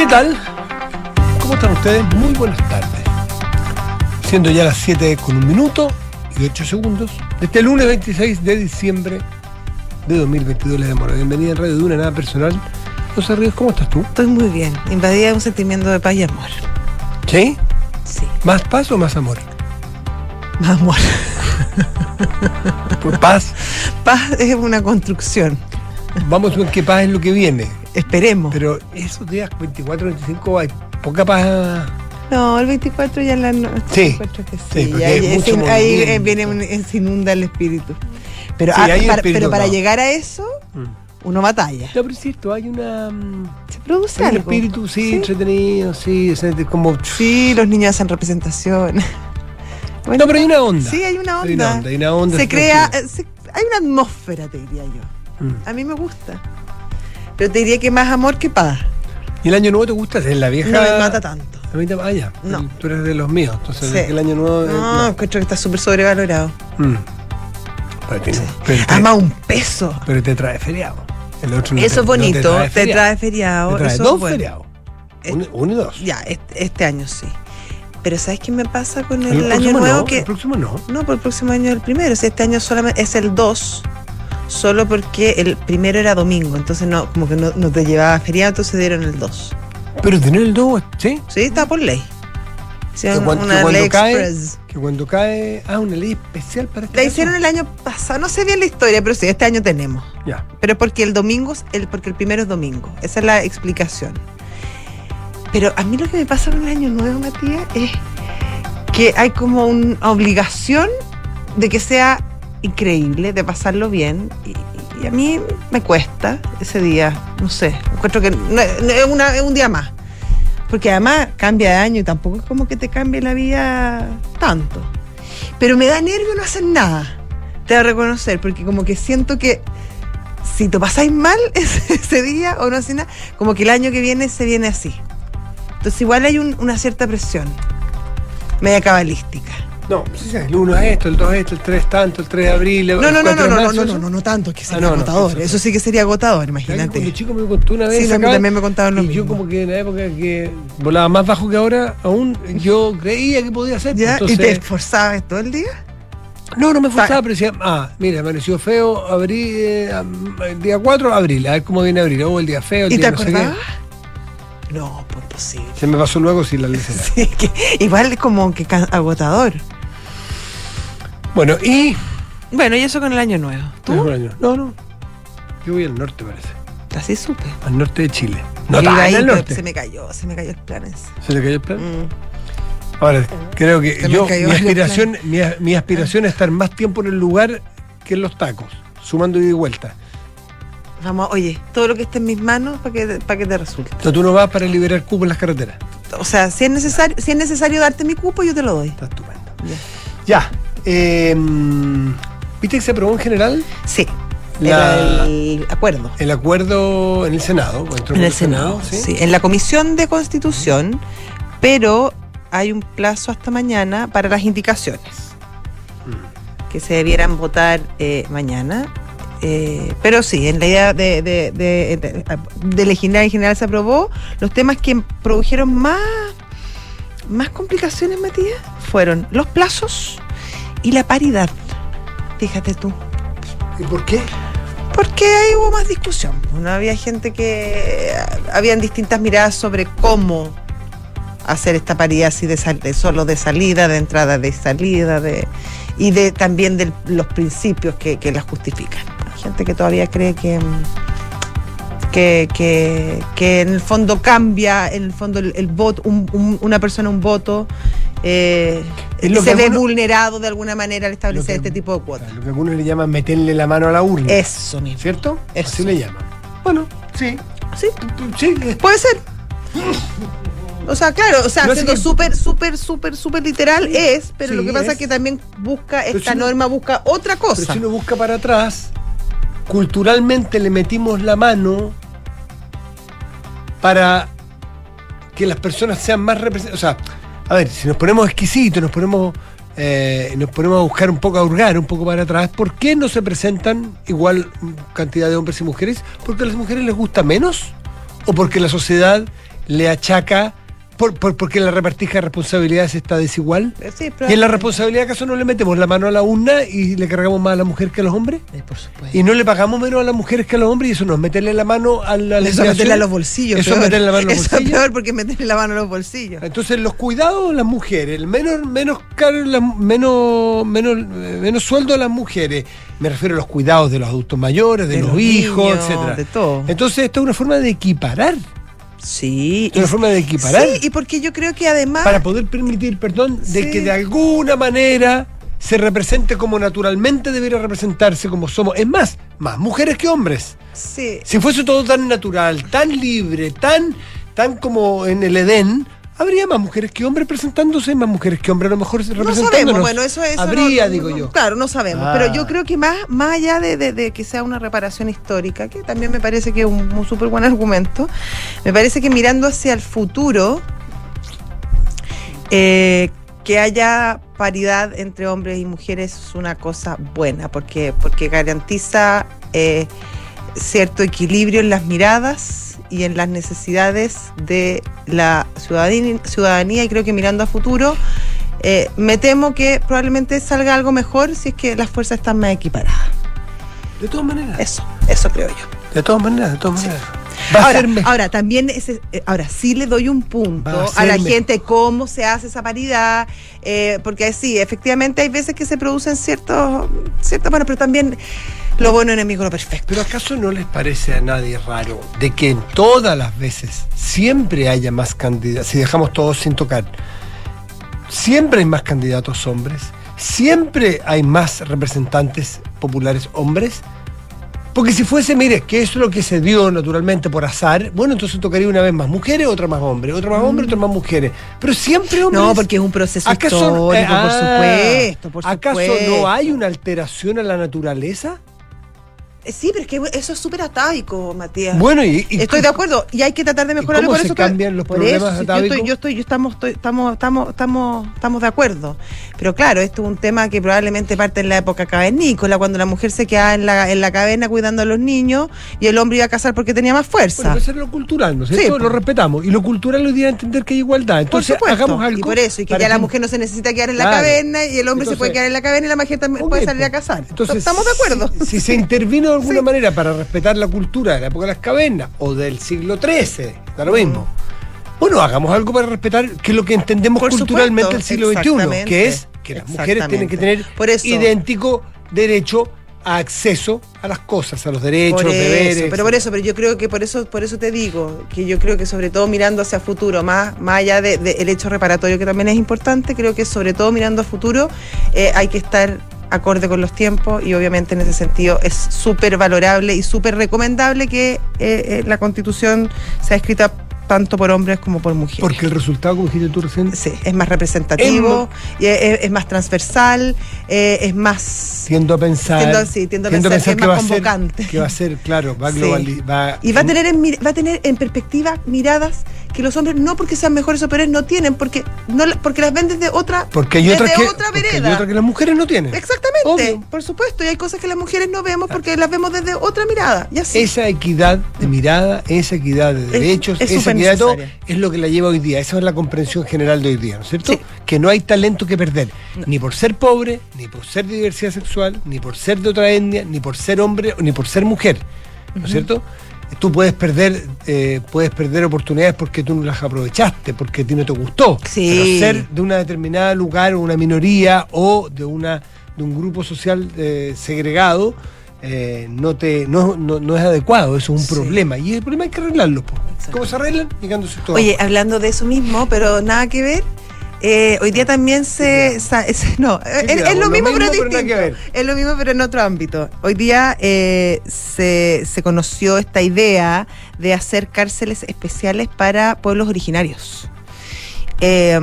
¿Qué tal? ¿Cómo están ustedes? Muy buenas tardes. Siendo ya las 7 con un minuto y 8 segundos, este lunes 26 de diciembre de 2022 les damos la bienvenida en Radio Duna, nada personal. José Ríos, ¿cómo estás tú? Estoy muy bien, invadida de un sentimiento de paz y amor. ¿Sí? Sí, ¿Más paz o más amor? más amor. Pues paz. Paz es una construcción, Vamos a ver qué paz es lo que viene. Esperemos. Pero esos días 24, 25 hay poca paz. No, el 24 ya en la noche. Sí, 24 que sí, sí, porque ya- hay ya mucho se- ahí eh, viene eh, se inunda el espíritu. Pero, Sí, ah, hay para, espíritu, pero para no. llegar a eso, uno batalla. No, pero es cierto, hay una. mm, Se produce hay un algo. espíritu, sí, entretenido, sí, como. Sí, los niños hacen representaciones. Bueno, No, pero hay una onda. Sí, hay una Hay onda. una onda, hay una onda, Se crea, eh, se- hay una atmósfera, te diría yo. Mm. A mí me gusta. Pero te diría que más amor que paz. ¿Y el año nuevo te gusta? Es la vieja. No me mata tanto. A mí te vaya. No. Tú eres de los míos. Entonces, Sí. el año nuevo. eh, No, encuentro que está súper sobrevalorado. Mm. Pero, tiene- pero te, Ama un peso. pero te trae feriado. El otro no Eso es no bonito. te, trae feriado. Te trae eso dos bueno. feriados. Eh, Uno, uno y dos. Ya, este, este año sí. Pero ¿sabes qué me pasa con el, El año nuevo? no, que El próximo no. No, por el próximo año es el primero. Si este año solamente es el 2, solo porque el primero era domingo. Entonces no, como que no, no te llevaba feriado, entonces dieron el 2. Pero tener el 2, ¿sí? Sí, está por ley. Hicieron Que cuando- que una cuando ley cae-. Que cuando cae. Ah, una ley especial para este La caso. hicieron el año pasado, no sé bien la historia, pero sí, este año tenemos. Ya. Pero porque el domingo, es el, porque el primero es domingo. Esa es la explicación. Pero a mí lo que me pasa con el año nuevo, Matías, es que hay como una obligación de que sea increíble, de pasarlo bien. Y, a mí me cuesta ese día, no sé, encuentro que es, una- un día más. Porque además cambia de año y tampoco es como que te cambie la vida tanto. Pero me da nervio no hacer nada. Te voy a reconocer, porque como que siento que si te pasáis mal ese, día o no haces nada, como que el año que viene se viene así. Entonces igual hay un- una cierta presión, media cabalística. No, sí, el 1 es esto, el 2 es esto, el 3 tanto, el 3 de abril. el No, no, no, 4 no, no, no, no, eso. no, no, tanto, que Ah, sería no, no, agotador. eso- Eso sí que sería agotador, ¿Sabes que imagínate. Cuando chico me contó una vez. Sí, acá, también me contaban lo y yo como que en la época que volaba más bajo que ahora, aún yo creía que podía ser. ¿Ya? Entonces, ¿Y te esforzabas todo el día? No, no me forzaba, pero decía, ah, mira, amaneció feo, abril, eh, el día 4, abril, a ver cómo viene abril, o el día feo, el ¿Y te no acordabas? No, pues posible. Se me pasó luego si la lecera. Sí, que igual es como que agotador. Bueno, y. Bueno, y eso con el año nuevo. ¿Tú? No, no. Yo voy al norte, parece. Así supe. Al norte de Chile. No tan ahí, al norte. Se me cayó, se me cayó el plan ese. ¿Se le cayó el plan? Mm. Ahora, creo que Se yo, mi aspiración, mi, mi aspiración es estar más tiempo en el lugar que en los tacos, sumando ida y vuelta. Vamos, oye, todo lo que esté en mis manos para que, para que te resulte. Sea, tú no vas para liberar cupo en las carreteras. O sea, si es necesario, si es necesario darte mi cupo, yo te lo doy. Está estupendo. Ya. Ya. Eh, ¿Viste que se aprobó en general Sí. La- el acuerdo. el acuerdo en el Senado? En el Senado, sí. En la Comisión de Constitución, pero hay un plazo hasta mañana para las indicaciones. Mm. Que se debieran votar eh, mañana. Eh, pero sí, en la idea de, de, de, de- de legislar en general se aprobó. Los temas que produjeron más, más complicaciones, Matías, fueron los plazos y la paridad. Fíjate tú. ¿Y por qué? Porque ahí hubo más discusión. No había gente que. Habían distintas miradas sobre cómo hacer esta paridad así de, sal- de solo de salida, de entrada, de salida, de y de también de los principios que, que las justifican. Hay gente que todavía cree que. Que, que, que en el fondo cambia, en el fondo el, el voto, un- un- una persona un voto, eh, lo se ve algunos- vulnerado de alguna manera al establecer que- este tipo de cuotas. Lo que algunos le llaman meterle la mano a la urna. Eso mismo. ¿Cierto? Eso. Así le llaman. Bueno, sí. Sí, Sí, Puede ser. O sea, claro, o sea, No, siendo súper, súper, súper, súper literal es, pero Sí, lo que pasa es. es que también busca, Pero esta si no- norma busca otra Pero cosa. si uno busca para atrás, culturalmente le metimos la mano para que las personas sean más representadas. O sea, a ver, si nos ponemos exquisitos, nos ponemos, eh, nos ponemos a buscar un poco, a hurgar un poco para atrás, ¿por qué no se presentan igual cantidad de hombres y mujeres? ¿Porque a las mujeres les gusta menos? ¿O porque la sociedad le achaca por, por- porque la repartija de responsabilidades está desigual. Eh, Sí, Y en la responsabilidad acaso no le metemos la mano a la urna y le cargamos más a la mujer que a los hombres. Eh, por supuesto. Y no le pagamos menos a las mujeres que a los hombres y eso no es meterle la mano a la Eso meterle a los bolsillos. Eso es meterle la mano a los Eso es bolsillos. peor porque meterle la mano a los bolsillos. Entonces los cuidados las mujeres, el menos menos caro, la- menos menos menos sueldo a las mujeres. Me refiero a los cuidados de los adultos mayores, de, De los, los hijos, niños, etcétera. de todo. Entonces esto es una forma de equiparar, Sí. una forma de equiparar Sí, y porque yo creo que además. para poder permitir, perdón, de Sí. que de alguna manera se represente como naturalmente debería representarse como somos. Es más, más mujeres que hombres. Sí. Si fuese todo tan natural, tan libre, tan, tan como en el Edén, habría más mujeres que hombres presentándose, más mujeres que hombres a lo mejor No representándonos. sabemos, bueno, eso es. Habría, digo yo. Claro, no sabemos. Ah. Pero yo creo que más, más allá de, de- de que sea una reparación histórica, que también me parece que es un, un súper buen argumento, me parece que mirando hacia el futuro, eh, que haya paridad entre hombres y mujeres es una cosa buena, porque, porque garantiza eh, cierto equilibrio en las miradas y en las necesidades de la ciudadanía, ciudadanía y creo que mirando a futuro, eh, me temo que probablemente salga algo mejor si es que las fuerzas están más equiparadas. De todas maneras. Eso, eso creo yo. De todas maneras, de todas maneras. Va Ahora, también ese- eh, ahora sí le doy un punto a la gente cómo se hace esa paridad, eh, porque sí, efectivamente hay veces que se producen ciertos, ciertos, bueno, pero también lo bueno enemigo lo perfecto. Pero ¿acaso no les parece a nadie raro de que en todas las veces siempre haya más candidatos, si dejamos todos sin tocar, siempre hay más candidatos hombres, siempre hay más representantes populares hombres? Porque si fuese, mire, que eso es lo que se dio naturalmente por azar, bueno, entonces tocaría una vez más mujeres, otra más hombres, otra más hombres, otra más mujeres. Pero siempre hombres. No, porque es un proceso ¿Acaso, histórico, eh, por ah, supuesto, por ¿Acaso supuesto. no hay una alteración a la naturaleza? Sí, pero es que eso es súper atávico, Matías. Bueno, y, y- Estoy de acuerdo y hay que tratar de mejorarlo cómo por se eso. cambian los por problemas eso, sí, yo atávicos? estoy, yo estoy, yo estamos, estoy- estamos, estamos, estamos, estamos de acuerdo. Pero claro, esto es un tema que probablemente parte en la época cavernícola, cuando la mujer se quedaba en la, en la caverna cuidando a los niños y el hombre iba a casar porque tenía más fuerza. Bueno, eso es lo cultural, ¿no es Sí, cierto? pues. lo respetamos. Y lo cultural hoy día entender que hay igualdad. por Entonces, supuesto. hagamos algo. y por eso, y que ya la mujer no se necesita quedar en la Claro. caverna y el hombre se puede quedar en la caverna y la mujer también puede salir a pues. casar. Entonces, Estamos de acuerdo. Si, si se intervino de alguna Sí. manera para respetar la cultura de la época de las cavernas o del siglo XIII, da lo mismo. Bueno, hagamos algo para respetar que es lo que entendemos Por culturalmente del siglo XXI, que es que las mujeres tienen que tener Por eso. idéntico derecho a acceso a las cosas, a los derechos, Por los eso, deberes. pero por eso, pero yo creo que por eso, por eso te digo, que yo creo que sobre todo mirando hacia futuro, más, más allá del de, el hecho reparatorio que también es importante, creo que sobre todo mirando a futuro eh, hay que estar acorde con los tiempos y obviamente en ese sentido es súper valorable y súper recomendable que eh, eh, la constitución sea escrita tanto por hombres como por mujeres. Porque el resultado, como dijiste tú recién, Sí, es más representativo, y es, más transversal, eh, es más... tiendo a pensar, Tiendo- sí, tiendo a pensar es más convocante. que va a ser, claro, va a Sí. globalizar, Y va a tener en, va a tener en perspectiva miradas que los hombres no porque sean mejores o peores no tienen, porque no porque las ven desde otra porque hay desde que, otra porque hay vereda. otras que las mujeres no tienen. Exactamente, Obvio. por supuesto, y hay cosas que las mujeres no vemos porque las vemos desde otra mirada. Y así. Esa equidad de mirada, esa equidad de derechos, es esa equidad es lo que la lleva hoy día. Esa es la comprensión general de hoy día, ¿no es cierto? Sí. Que no hay talento que perder, ni por ser pobre, ni por ser de diversidad sexual, ni por ser de otra etnia, ni por ser hombre, ni por ser mujer, ¿no es cierto? Tú puedes perder, eh, puedes perder oportunidades porque tú no las aprovechaste, porque a ti no te gustó. Sí. Pero ser de una determinada lugar, o una minoría, o de una de un grupo social eh, segregado, eh, no te no, no, no es adecuado, eso es un Sí. problema. Y el problema hay que arreglarlo. ¿Cómo se arreglan? Todo. Oye, hablando de eso mismo, pero nada que ver. eh, hoy día también se, no es, lo lo mismo, pero distinto es lo mismo pero en otro ámbito hoy día eh, se, se conoció esta idea de hacer cárceles especiales para pueblos originarios Eh,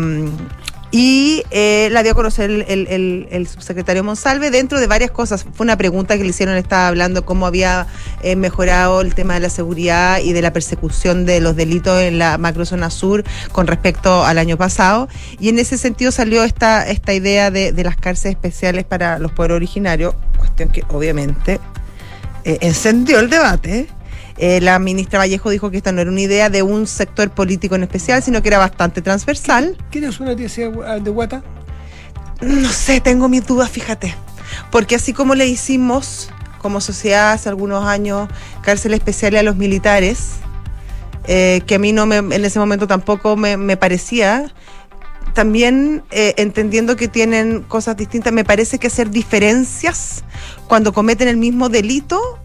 y eh, la dio a conocer el, subsecretario Monsalve dentro de varias cosas. Fue una pregunta que le hicieron, estaba hablando cómo había eh, mejorado el tema de la seguridad y de la persecución de los delitos en la macrozona sur con respecto al año pasado. Y en ese sentido salió esta, esta idea de, de las cárceles especiales para los pueblos originarios, cuestión que obviamente eh, encendió el debate. Eh, la ministra Vallejo dijo que esta no era una idea de un sector político en especial, sino que era bastante transversal. ¿Quieres una tía de Guata? No sé, tengo mis dudas, fíjate. Porque así como le hicimos como sociedad hace algunos años cárcel especial a los militares, eh, que a mí no me, en ese momento tampoco me, me parecía, también eh, entendiendo que tienen cosas distintas, me parece que hacer diferencias cuando cometen el mismo delito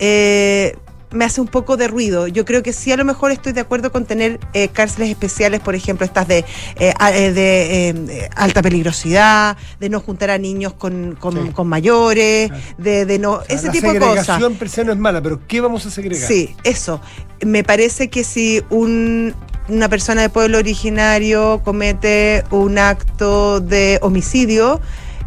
eh, me hace un poco de ruido. Yo creo que sí, a lo mejor estoy de acuerdo con tener eh, cárceles especiales, por ejemplo, estas de, eh, eh, de alta peligrosidad, de no juntar a niños con, con, mayores, de, de, no. ese tipo de cosas. La segregación per se no es mala, pero ¿qué vamos a segregar? Sí, eso. Me parece que si un, una persona de pueblo originario comete un acto de homicidio,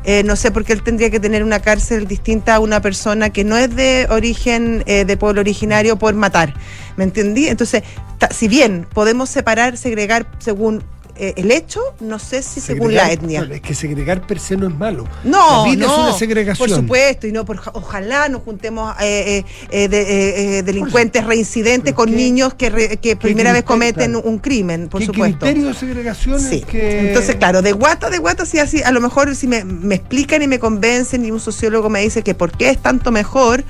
eh, no sé por qué él tendría que tener una cárcel distinta a una persona que no es de origen eh, de pueblo originario por matar. ¿Me entendí? Entonces, si bien podemos separar, segregar según eh, el hecho, no sé si según la etnia. Es que segregar per se no es malo. No, la no, es una segregación. Por supuesto, y no, por, ojalá nos juntemos eh, eh, de, delincuentes reincidentes con niños que, que primera vez cometen un crimen, por ¿Qué supuesto. criterio de segregación sí. que... Entonces, claro, de guata, de guata, sí, así, a lo mejor si me, me explican y me convencen y un sociólogo me dice que por qué es tanto mejor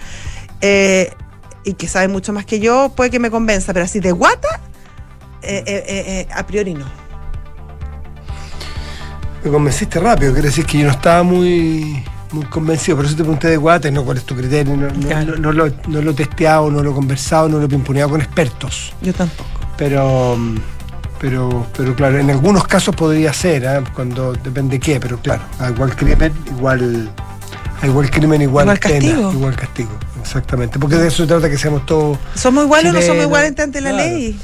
y que sabe mucho más que yo, puede que me convenza, pero así de guata, a priori no me convenciste rápido, quiere decir que yo no estaba muy, muy convencido, por eso te pregunté de Guate, no cuál es tu criterio, no, no, lo, no, lo, he testeado, no lo he conversado, no lo he pimponeado con expertos. Yo tampoco. Pero, pero, pero claro, en algunos casos podría ser, ¿eh? cuando depende de qué, pero claro, igual crimen, igual, igual crimen, igual, igual castigo. igual castigo, exactamente, porque de eso se trata que seamos todos. ¿Somos iguales o no somos iguales ante la ley?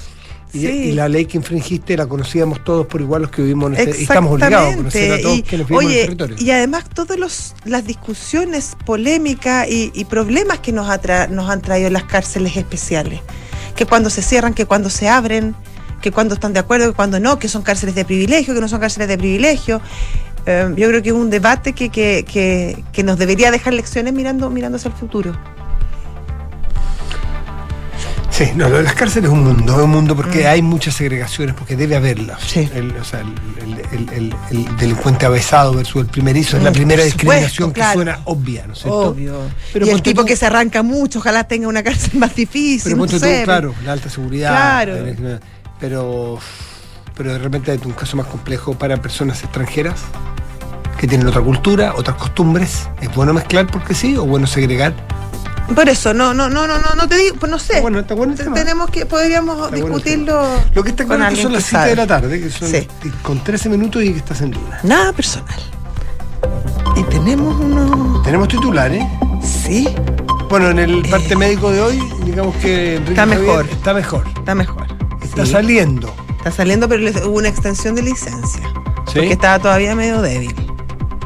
Y, la ley que infringiste la conocíamos todos por igual los que vivimos en este, y estamos obligados a conocer a todos quienes vivimos en el territorio. Y además todas las discusiones, polémicas y, problemas que nos, nos han traído las cárceles especiales, que cuando se cierran, que cuando se abren, que cuando están de acuerdo, que cuando no, que son cárceles de privilegio, que no son cárceles de privilegio. Eh, yo creo que es un debate que, que, que, que, nos debería dejar lecciones mirando, mirando hacia el futuro. Sí, no, lo de las cárceles es un mundo, es un mundo porque mm. hay muchas segregaciones, porque debe haberlas. Sí. El, o sea, el, delincuente avesado versus el primerizo es la primera discriminación que suena obvia, ¿no es cierto? Obvio. Pero y el tipo que se arranca mucho, ojalá tenga una cárcel más difícil. Pero no claro, la alta seguridad. Claro. Pero, pero de repente hay un caso más complejo para personas extranjeras que tienen otra cultura, otras costumbres. ¿Es bueno mezclar porque sí o bueno segregar? Por eso, no, no, no, no, no, te digo, pues no sé. Bueno, está bueno Tenemos que, podríamos discutirlo. Lo que está claro es que son las 7 de la tarde, que son con 13 minutos y que estás en duda. Nada personal. Y tenemos uno. Tenemos titulares. Sí. Bueno, en el parte eh. médico de hoy, digamos que está mejor. está mejor. Está mejor. Está saliendo. Está saliendo, pero hubo una extensión de licencia. ¿Sí? Porque estaba todavía medio débil.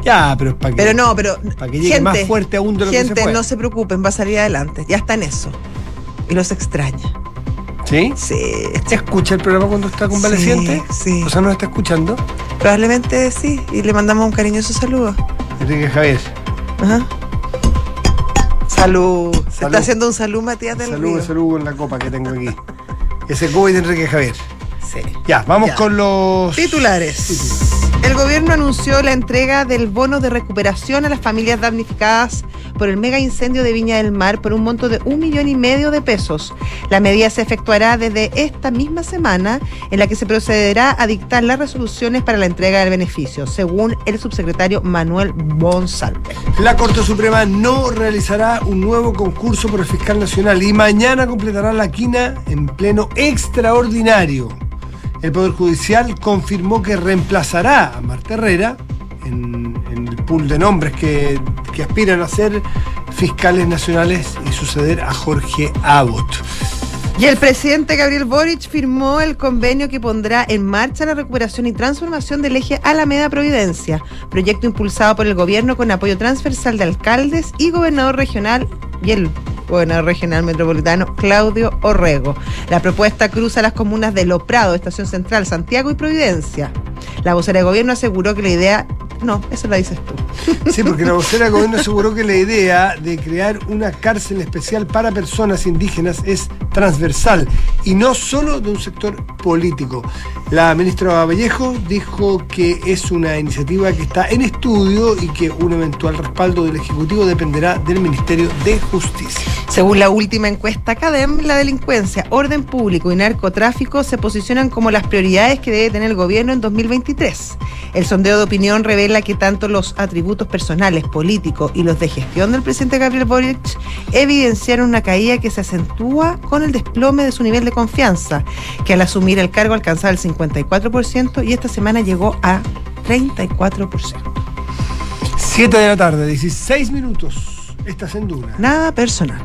Ya, pero para que, pero no, pero para que llegue gente, más fuerte aún de lo gente, que se no se preocupen, va a salir adelante. Ya está en eso. Y los extraña. ¿Sí? Sí. ¿Se escucha el programa cuando está convaleciente? Sí, sí. O sea, ¿nos está escuchando? Probablemente sí. Y le mandamos un cariñoso saludo. Enrique Javier. Ajá. Salud. Se está haciendo un salud, Matías del Salud, Río. salud con la copa que tengo aquí. Ese cubo de Enrique Javier. Sí. Ya, vamos con los titulares. titulares. El gobierno anunció la entrega del bono de recuperación a las familias damnificadas por el mega incendio de Viña del Mar por un monto de un millón y medio de pesos. La medida se efectuará desde esta misma semana en la que se procederá a dictar las resoluciones para la entrega del beneficio, según el subsecretario Manuel Bonsalve. La Corte Suprema no realizará un nuevo concurso por el fiscal nacional y mañana completará la quina en pleno extraordinario. El Poder Judicial confirmó que reemplazará a Marta Herrera en, el pool de nombres que, aspiran a ser fiscales nacionales y suceder a Jorge Abbott. Y el presidente Gabriel Boric firmó el convenio que pondrá en marcha la recuperación y transformación del eje Alameda Providencia, proyecto impulsado por el gobierno con apoyo transversal de alcaldes y gobernador regional y gobernador regional metropolitano Claudio Orrego. La propuesta cruza las comunas de Lo Prado, Estación Central, Santiago y Providencia. La vocera de gobierno aseguró que la idea No, eso la dices tú. Sí, porque la vocera del gobierno aseguró que la idea de crear una cárcel especial para personas indígenas es transversal y no solo de un sector político. La ministra Vallejo dijo que es una iniciativa que está en estudio y que un eventual respaldo del Ejecutivo dependerá del Ministerio de Justicia. Según la última encuesta CADEM, la delincuencia, orden público y narcotráfico se posicionan como las prioridades que debe tener el gobierno en 2023. El sondeo de opinión revela que tanto los atributos personales, políticos y los de gestión del presidente Gabriel Boric evidenciaron una caída que se acentúa con el desplome de su nivel de confianza, que al asumir el cargo alcanzaba el 54% y esta semana llegó a 34%. 7 de la tarde, 16 minutos. Estás en Duna. Nada personal.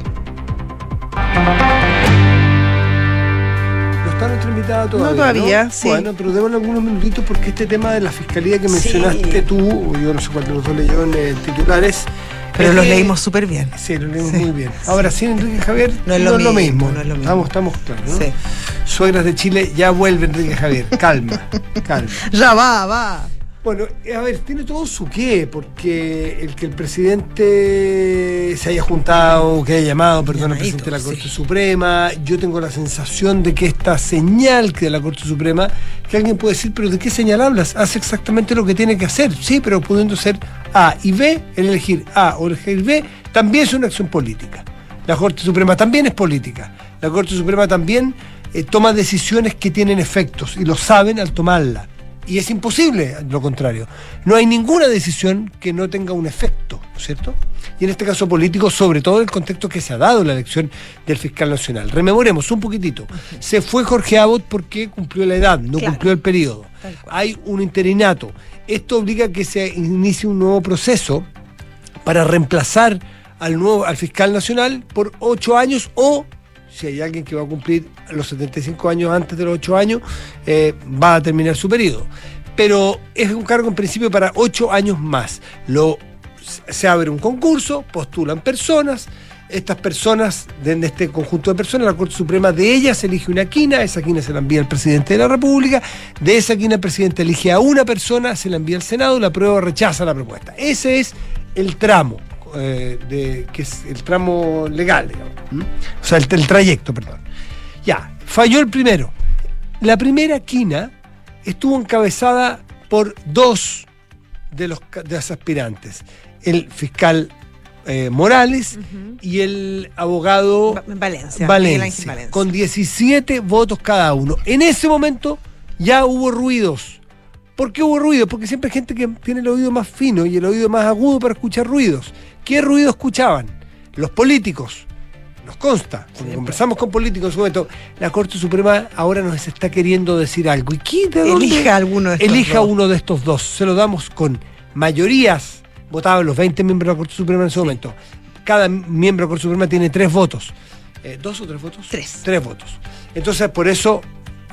Está nuestra invitada todavía. No todavía, sí. Bueno, pero démosle algunos minutitos porque este tema de la fiscalía que Sí. mencionaste tú, yo no sé cuál de los dos leyó en eh, titulares. Pero los que- leímos súper bien. Sí, lo leímos Sí. muy bien. Ahora, sin Enrique Javier, No es lo mismo, no es lo mismo. Estamos, estamos claros, ¿no? Sí. Suegras de Chile, ya vuelve Enrique Javier. Calma, calma. Ya va, va. Bueno, eh, a ver, tiene todo su qué, porque el que el presidente se haya juntado, que haya llamado, perdón, al presidente de la Corte sí. Suprema, yo tengo la sensación de que esta señal que de la Corte Suprema, que alguien puede decir, pero ¿de qué señal hablas? Hace exactamente lo que tiene que hacer, sí, pero pudiendo ser A y B, el elegir A o elegir B, también es una acción política. La Corte Suprema también es política. La Corte Suprema también eh, toma decisiones que tienen efectos y lo saben al tomarla. Y es imposible lo contrario. No hay ninguna decisión que no tenga un efecto, ¿no es cierto? Y en este caso político, sobre todo en el contexto que se ha dado en la elección del fiscal nacional. Rememoremos un poquitito. Se fue Jorge Abbott porque cumplió la edad, no Claro. cumplió el periodo. Hay un interinato. Esto obliga a que se inicie un nuevo proceso para reemplazar al nuevo al fiscal nacional por ocho años o si hay alguien que va a cumplir los 75 años antes de los ocho años, eh, va a terminar su periodo. Pero es un cargo en principio para ocho años más. Lo, se abre un concurso, postulan personas, estas personas, de este conjunto de personas, la Corte Suprema de ellas elige una quina, esa quina se la envía al presidente de la República, de esa quina el presidente elige a una persona, se la envía al Senado, la prueba rechaza la propuesta. Ese es el tramo, eh, de, que es el tramo legal. O sea, el, el trayecto, perdón. Ya, falló el primero. La primera quina estuvo encabezada por dos de los, de los aspirantes, el fiscal eh, Morales y el abogado Va- Valencia. Con 17 votos cada uno. En ese momento ya hubo ruidos. ¿Por qué hubo ruidos? Porque siempre hay gente que tiene el oído más fino y el oído más agudo para escuchar ruidos. ¿Qué ruido escuchaban? Los políticos. Nos consta, porque conversamos con políticos en su momento, la Corte Suprema ahora nos está queriendo decir algo. ¿Y qué? ¿De dónde? Elija alguno de estos Elija dos. uno de estos dos. Se lo damos con mayorías. Votaban los 20 miembros de la Corte Suprema en ese momento. Cada miembro de la Corte Suprema tiene tres votos. Eh, ¿Dos o tres votos? Tres. Tres votos. Entonces, por eso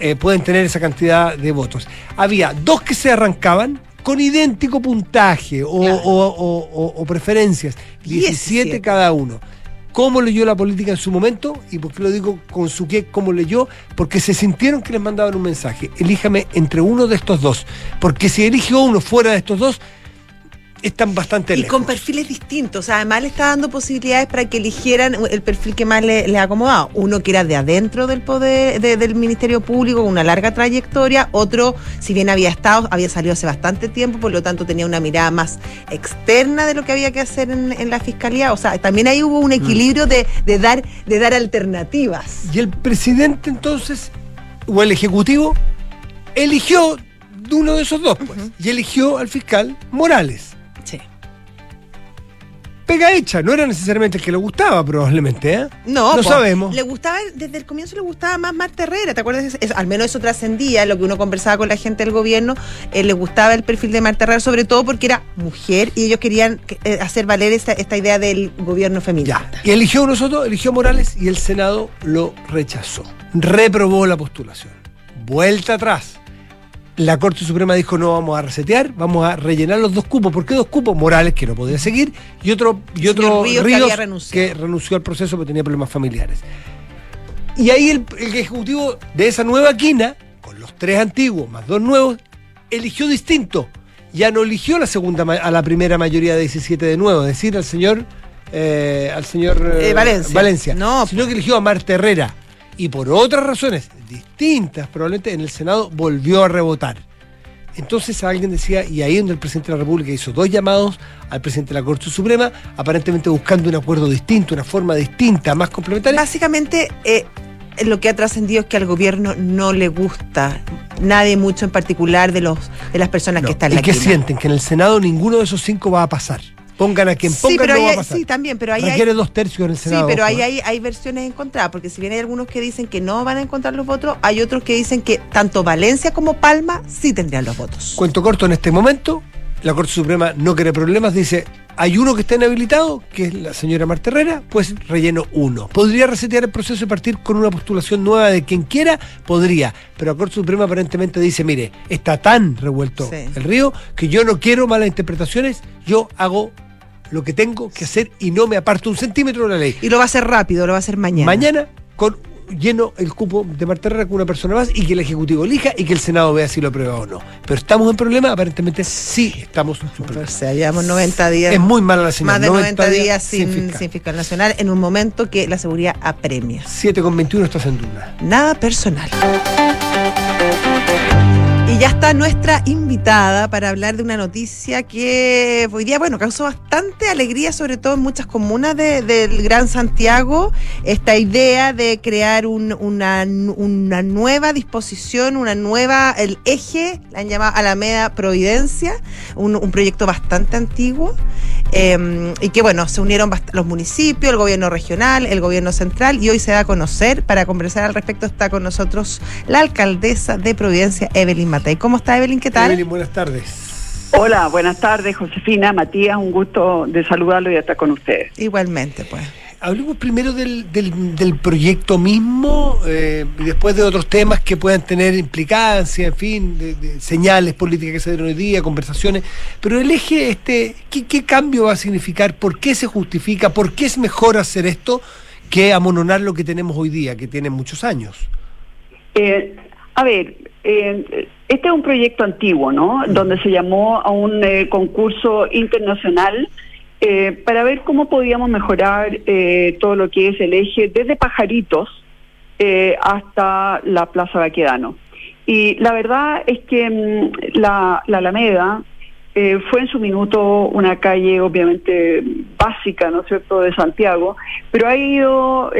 eh, pueden tener esa cantidad de votos. Había dos que se arrancaban con idéntico puntaje o, Claro. o- o- o- o preferencias. 17 17. cada uno. ¿Cómo leyó la política en su momento? ¿Y por qué lo digo con su qué? ¿Cómo leyó? Porque se sintieron que les mandaban un mensaje. Elíjame entre uno de estos dos. Porque si eligió uno fuera de estos dos, están bastante Y lejos. con perfiles distintos. Además le está dando posibilidades para que eligieran el perfil que más le, le ha acomodado. Uno que era de adentro del poder de- del Ministerio Público, con una larga trayectoria. Otro, si bien había estado, había salido hace bastante tiempo, por lo tanto tenía una mirada más externa de lo que había que hacer en, en la fiscalía. O sea, también ahí hubo Mm. un equilibrio de, de dar, de dar alternativas. Y el presidente entonces, o el ejecutivo, eligió de uno de esos dos, pues. Y eligió al fiscal Morales. Sí. Pega hecha, no era necesariamente el que le gustaba, probablemente, ¿eh? No, No po. sabemos. Le gustaba, desde el comienzo le gustaba más Marta Herrera, ¿te acuerdas? Es- al menos eso trascendía, lo que uno conversaba con la gente del gobierno, eh, le gustaba el perfil de Marta Herrera, sobre todo porque era mujer y ellos querían que- eh, hacer valer esta, esta idea del gobierno feminista. Ya. Y eligió uno nosotros, eligió Morales y el Senado lo rechazó. Reprobó la postulación. Vuelta atrás. La Corte Suprema dijo no vamos a resetear, vamos a rellenar los dos cupos. ¿Por qué dos cupos? Morales, que no podía seguir, y otro, y otro Ríos, que Ríos, había renunciado. que renunció al proceso porque tenía problemas familiares. Y ahí el, el ejecutivo de esa nueva quina, con los tres antiguos más dos nuevos, eligió distinto. ya no eligió la segunda a la primera mayoría de 17 de nuevo, es decir, al señor eh, al señor eh, Valencia, Valencia no, sino que eligió a Marta Herrera y por otras razones distintas, probablemente en el Senado volvió a rebotar. Entonces alguien decía, y ahí donde el presidente de la República hizo dos llamados al presidente de la Corte Suprema, aparentemente buscando un acuerdo distinto, una forma distinta, más complementaria. Básicamente, eh, lo que ha trascendido es que al gobierno no le gusta nadie mucho en particular de los de las personas que están en la ¿Y que sienten? Que en el Senado ninguno de esos cinco va a pasar pongan a quien pongan, sí, pero no va a pasar. Sí, también, pero ahí Requiere hay, dos tercios en el Senado. Sí, pero ahí hay, hay versiones encontradas, porque si bien hay algunos que dicen que no van a encontrar los votos, hay otros que dicen que tanto Valencia como Palma sí tendrían los votos. Cuento corto en este momento, la Corte Suprema no quiere problemas, dice, hay uno que está inhabilitado, que es la señora Marta Herrera, pues relleno uno. ¿Podría resetear el proceso y partir con una postulación nueva de quien quiera? Podría, pero la Corte Suprema aparentemente dice, mire, está tan revuelto Sí. el río que yo no quiero malas interpretaciones, yo hago lo que tengo que hacer y no me aparto un centímetro de la ley. Y lo va a hacer rápido, lo va a hacer mañana. Mañana con lleno el cupo de Marta Herrera con una persona más y que el Ejecutivo elija y que el Senado vea si lo aprueba o no. Pero estamos en problema, aparentemente sí estamos en O problema. sea, llevamos 90 días. Es muy mala la señal. más de 90, días, sin, fiscal. sin fiscal nacional en un momento que la seguridad apremia. 7 con 21 estás en duda. Nada personal. Ya está nuestra invitada para hablar de una noticia que hoy día, bueno, causó bastante alegría, sobre todo en muchas comunas de- del Gran Santiago, esta idea de crear un- una, una nueva disposición, una nueva, el eje, la han llamado Alameda Providencia, un, proyecto bastante antiguo, eh, y que bueno, se unieron los municipios, el gobierno regional, el gobierno central, y hoy se da a conocer, para conversar al respecto está con nosotros la alcaldesa de Providencia, Evelyn Matei. ¿Cómo está Evelyn? ¿Qué tal? Evelyn, buenas tardes. Hola, buenas tardes, Josefina, Matías, un gusto de saludarlo y estar con ustedes. Igualmente, pues. Hablemos primero del, del- del proyecto mismo eh, y después de otros temas que puedan tener implicancia, en fin, de, de señales políticas que se dieron hoy día, conversaciones. Pero el eje, este, ¿qué, qué cambio va a significar? ¿Por qué se justifica? ¿Por qué es mejor hacer esto que amononar lo que tenemos hoy día, que tiene muchos años? Eh, a ver, eh, este es un proyecto antiguo, ¿no? Donde se llamó a un eh, concurso internacional eh, para ver cómo podíamos mejorar todo lo que es el eje desde Pajaritos hasta la Plaza Baquedano. Y la verdad es que mm, la, la Alameda fue en su minuto una calle obviamente básica, ¿no es cierto?, de Santiago, pero ha ido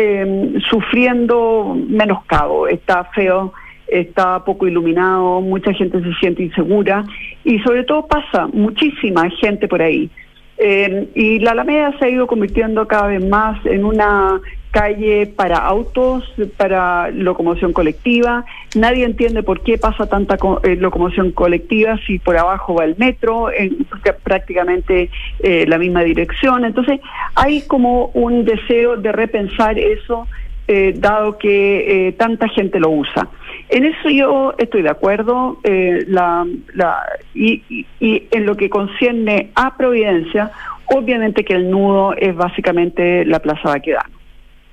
sufriendo menoscabo, está feo, está poco iluminado, mucha gente se siente insegura y sobre todo pasa muchísima gente por ahí. Eh, y la Alameda se ha ido convirtiendo cada vez más en una calle para autos, para locomoción colectiva. Nadie entiende por qué pasa tanta co- eh, locomoción colectiva si por abajo va el metro, en pr- prácticamente eh, la misma dirección. Entonces hay como un deseo de repensar eso, eh, dado que eh, tanta gente lo usa. En eso yo estoy de acuerdo, eh, la, la, y, y- y en lo que concierne a Providencia, obviamente que el nudo es básicamente la Plaza Baquedano.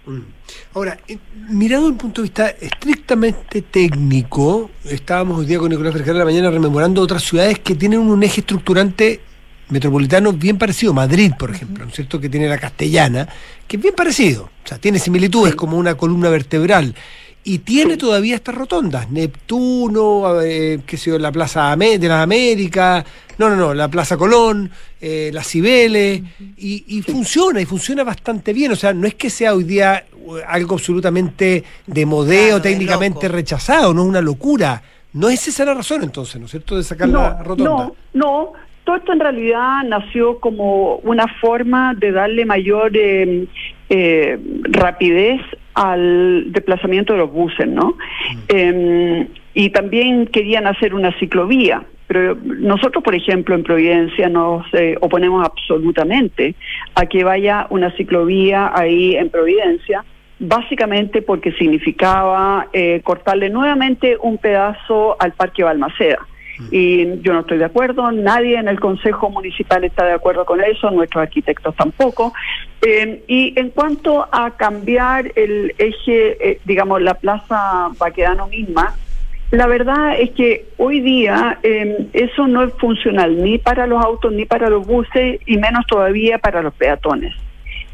Mm. Ahora, eh, mirado desde un punto de vista estrictamente técnico, estábamos hoy día con Nicolás Vergara en la mañana rememorando otras ciudades que tienen un eje estructurante metropolitano bien parecido, Madrid, por ejemplo, ¿no es cierto? Que tiene la castellana, que es bien parecido, o sea, tiene similitudes como una columna vertebral. Y tiene todavía estas rotondas, Neptuno, eh, qué sé yo, la Plaza de las Américas, no, no, no, la Plaza Colón, eh, la Cibeles, y, y funciona, y funciona bastante bien, o sea, no es que sea hoy día uh, algo absolutamente de modeo, Claro, técnicamente rechazado, no es una locura. No es esa la razón entonces, ¿no es cierto?, de sacar la rotonda. No, no, todo esto en realidad nació como una forma de darle mayor eh, eh, rapidez al desplazamiento de los buses, ¿no? Eh, y también querían hacer una ciclovía, pero nosotros, por ejemplo, en Providencia nos eh, oponemos absolutamente a que vaya una ciclovía ahí en Providencia, básicamente porque significaba eh, cortarle nuevamente un pedazo al Parque Balmaceda. Y yo no estoy de acuerdo, nadie en el Consejo Municipal está de acuerdo con eso, nuestros arquitectos tampoco. Eh, y en cuanto a cambiar el eje, eh, digamos, la Plaza Baquedano misma, La verdad es que hoy día eh, eso no es funcional ni para los autos ni para los buses y menos todavía para los peatones.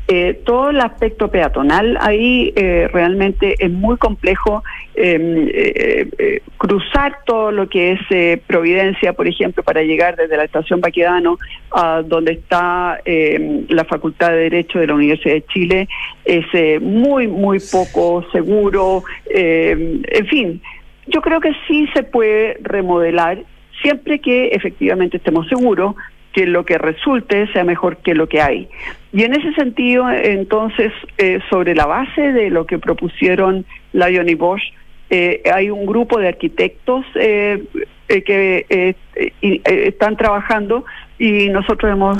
Eh, todo el aspecto peatonal ahí eh, realmente es muy complejo em, eh, cruzar todo lo que es Providencia, por ejemplo, para llegar desde la estación Baquedano a donde está em, la Facultad de Derecho de la Universidad de Chile es muy, muy poco seguro. Em, en fin, yo creo que sí se puede remodelar siempre que efectivamente estemos seguros que lo que resulte sea mejor que lo que hay. Y en ese sentido, entonces, eh, sobre la base de lo que propusieron Lyon y Bosch, eh, hay un grupo de arquitectos eh, que están trabajando y nosotros hemos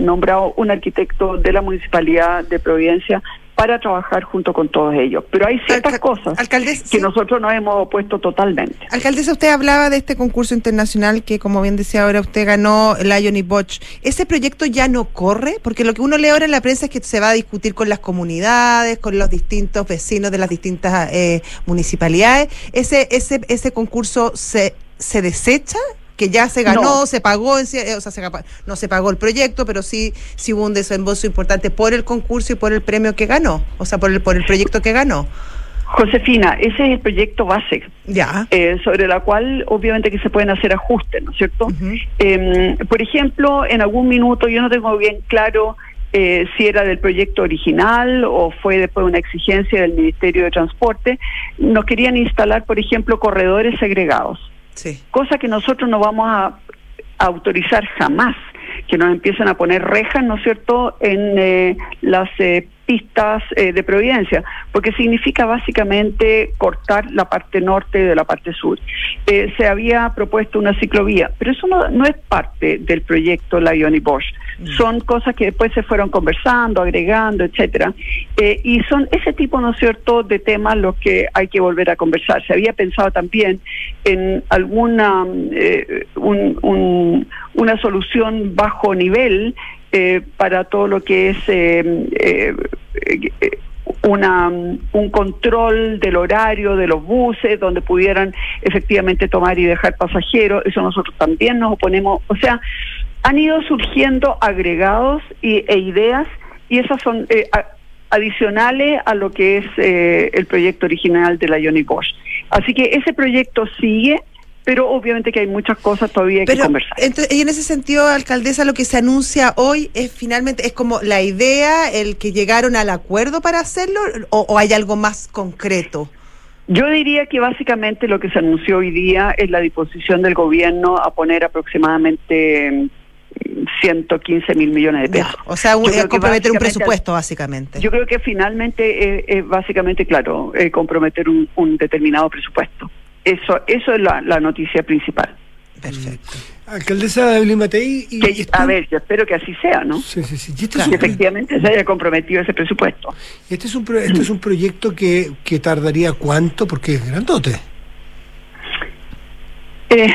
nombrado un arquitecto de la Municipalidad de Providencia para trabajar junto con todos ellos. Pero hay ciertas cosas que nosotros nos hemos opuesto totalmente. Alcaldesa, usted hablaba de este concurso internacional que, como bien decía ahora, usted ganó Lion y Bosch. ¿Ese proyecto ya no corre? Porque lo que uno lee ahora en la prensa es que se va a discutir con las comunidades, con los distintos vecinos de las distintas eh, municipalidades. ¿Ese, ese, ¿Ese concurso se, se desecha? Que ya se ganó, se pagó, eh, o sea, no se pagó el proyecto, pero sí, sí hubo un desembolso importante por el concurso y por el premio que ganó, o sea, por el, por el proyecto que ganó. Josefina, ese es el proyecto base, ya. Eh, sobre la cual obviamente que se pueden hacer ajustes, ¿no es cierto? Em, por ejemplo, en algún minuto yo no tengo bien claro eh, si era del proyecto original o fue después de una exigencia del Ministerio de Transporte, nos querían instalar, por ejemplo, corredores segregados. Cosa que nosotros no vamos a autorizar jamás, que nos empiecen a poner rejas, ¿no es cierto?, en eh, las eh, pistas eh, de Providencia, porque significa básicamente cortar la parte norte de la parte sur. Eh, se había propuesto una ciclovía, pero eso no, no es parte del proyecto Lion y Bosch. Mm. Son cosas que después se fueron conversando, agregando, etcétera. Eh, y son ese tipo, ¿no es cierto?, de temas los que hay que volver a conversar. Se había pensado también en alguna un, una solución bajo nivel eh, para todo lo que es eh, eh, una, un control del horario de los buses, donde pudieran efectivamente tomar y dejar pasajeros. Eso nosotros también nos oponemos. O sea, han ido surgiendo agregados y, e ideas y esas son adicionales a lo que es el proyecto original de la Johnny Bosch. Así que ese proyecto sigue pero obviamente que hay muchas cosas todavía que conversar. y en ese sentido, alcaldesa, lo que se anuncia hoy es finalmente, es como la idea, el que llegaron al acuerdo para hacerlo, o, hay algo más concreto? Yo diría que básicamente lo que se anunció hoy día es la disposición del gobierno a poner aproximadamente 115 mm, mil millones de pesos. o sea, comprometer un presupuesto, básicamente. Yo creo que finalmente es, básicamente, claro, eh, comprometer un determinado presupuesto. Eso, eso es la, noticia principal. Perfecto. Alcaldesa Evelyn Matei. Y, a ver, yo espero que así sea, ¿no? Sí, sí, sí. efectivamente se haya comprometido ese presupuesto. Este es un, este es un proyecto que, que tardaría cuánto, porque es grandote. Eh,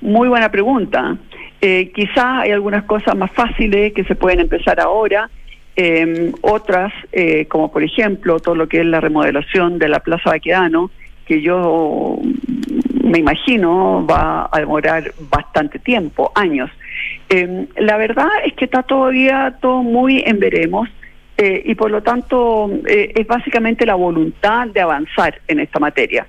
muy buena pregunta. Eh, quizás hay algunas cosas más fáciles que se pueden empezar ahora. Eh, otras, eh, como por ejemplo todo lo que es la remodelación de la Plaza Baquedano, que yo me imagino va a demorar bastante tiempo, años. Em, la verdad es que está todavía todo muy en veremos eh, y por lo tanto eh, es básicamente la voluntad de avanzar en esta materia.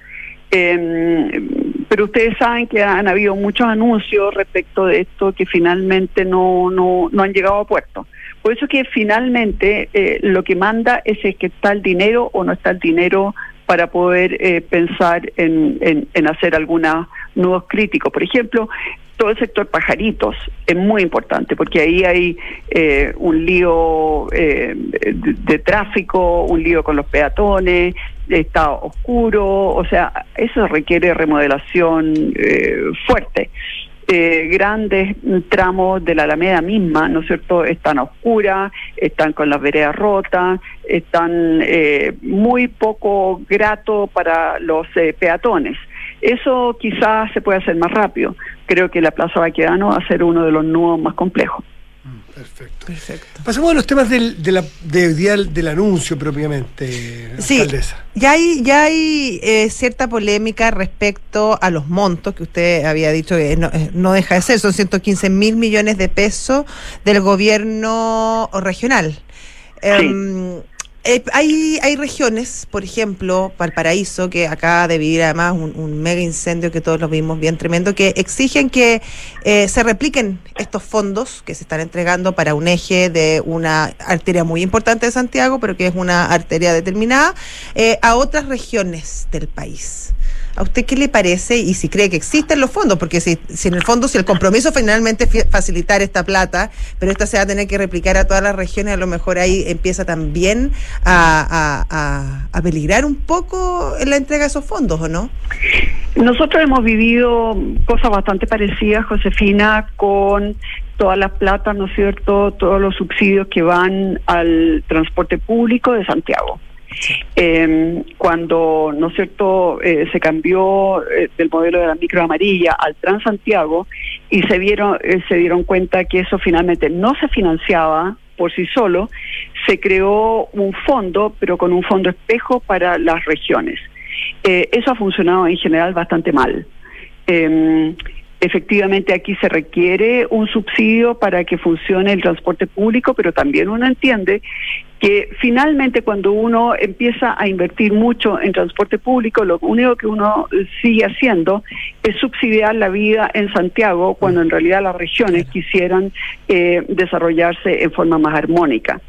Em, pero ustedes saben que han habido muchos anuncios respecto de esto que finalmente no, no, no han llegado a puerto. Por eso que finalmente eh, lo que manda es, es que está el dinero o no está el dinero para poder eh, pensar en, en, hacer algunos nuevos críticos. Por ejemplo, todo el sector pajaritos es muy importante porque ahí hay eh, un lío eh, de, tráfico, un lío con los peatones, está oscuro, o sea, eso requiere remodelación fuerte eh, grandes tramos de la Alameda misma, ¿no es cierto?, están a oscuras, están con las veredas rotas, están eh, muy poco grato para los eh, peatones. Eso quizás se puede hacer más rápido. Creo que la Plaza Baquedano va a ser uno de los nudos más complejos. Perfecto. Perfecto. Pasemos a los temas del, de la, del anuncio propiamente, sí, alcaldesa. Ya hay, ya hay eh, cierta polémica respecto a los montos que usted había dicho que no, eh, no deja de ser, son 115 mil millones de pesos del gobierno regional. Sí. Em, eh, hay, hay regiones, por ejemplo, Valparaíso, que acaba de vivir además un, mega incendio que todos lo vimos bien tremendo, que exigen que eh, se repliquen estos fondos que se están entregando para un eje de una arteria muy importante de Santiago, pero que es una arteria determinada, eh, a otras regiones del país. ¿A usted qué le parece y si cree que existen los fondos? Porque si, en el fondo, si el compromiso finalmente es facilitar esta plata, pero esta se va a tener que replicar a todas las regiones, a lo mejor ahí empieza también a, peligrar un poco en la entrega de esos fondos, ¿o no? Nosotros hemos vivido cosas bastante parecidas, Josefina, con todas las platas, ¿no es cierto?, todos los subsidios que van al transporte público de Santiago. Eh, cuando, ¿no es cierto?, eh, se cambió eh, del modelo de la micro amarilla al Transantiago y se, vieron, eh, se dieron cuenta que eso finalmente no se financiaba por sí solo, se creó un fondo, pero con un fondo espejo para las regiones. eso ha funcionado en general bastante mal. Em, efectivamente aquí se requiere un subsidio para que funcione el transporte público, pero también uno entiende que finalmente cuando uno empieza a invertir mucho en transporte público, lo único que uno sigue haciendo es subsidiar la vida en Santiago cuando en realidad las regiones quisieran eh, desarrollarse en forma más armónica.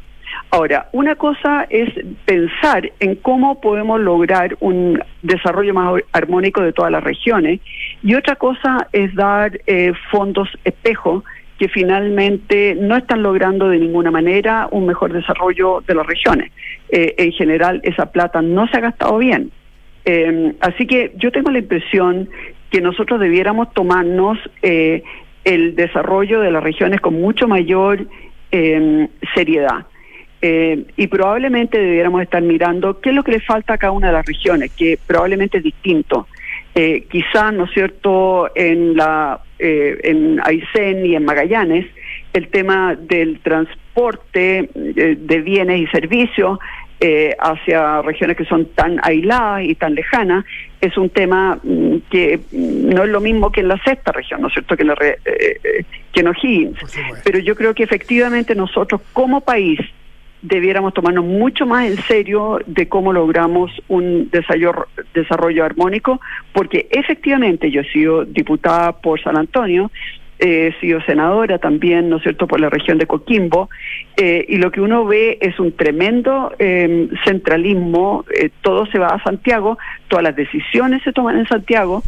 Ahora, una cosa es pensar en cómo podemos lograr un desarrollo más armónico de todas las regiones y otra cosa es dar eh, fondos espejo que finalmente no están logrando de ninguna manera un mejor desarrollo de las regiones. Eh, en general, esa plata no se ha gastado bien. Em, así que yo tengo la impresión que nosotros debiéramos tomarnos eh, el desarrollo de las regiones con mucho mayor em, seriedad. Eh, y probablemente debiéramos estar mirando qué es lo que le falta a cada una de las regiones, que probablemente es distinto. Eh, quizás, ¿no es cierto?, en, la, eh, en Aysén y en Magallanes, el tema del transporte eh, de bienes y servicios hacia regiones que son tan aisladas y tan lejanas, es un tema mm, que no es lo mismo que en la sexta región, ¿no es cierto?, que en, la que en O'Higgins. Pero yo creo que efectivamente nosotros como país, debiéramos tomarnos mucho más en serio de cómo logramos un desarrollo, armónico, porque efectivamente yo he sido diputada por San Antonio, he sido senadora también, ¿no es cierto?, por la región de Coquimbo, eh, y lo que uno ve es un tremendo em, centralismo, eh, todo se va a Santiago, todas las decisiones se toman en Santiago,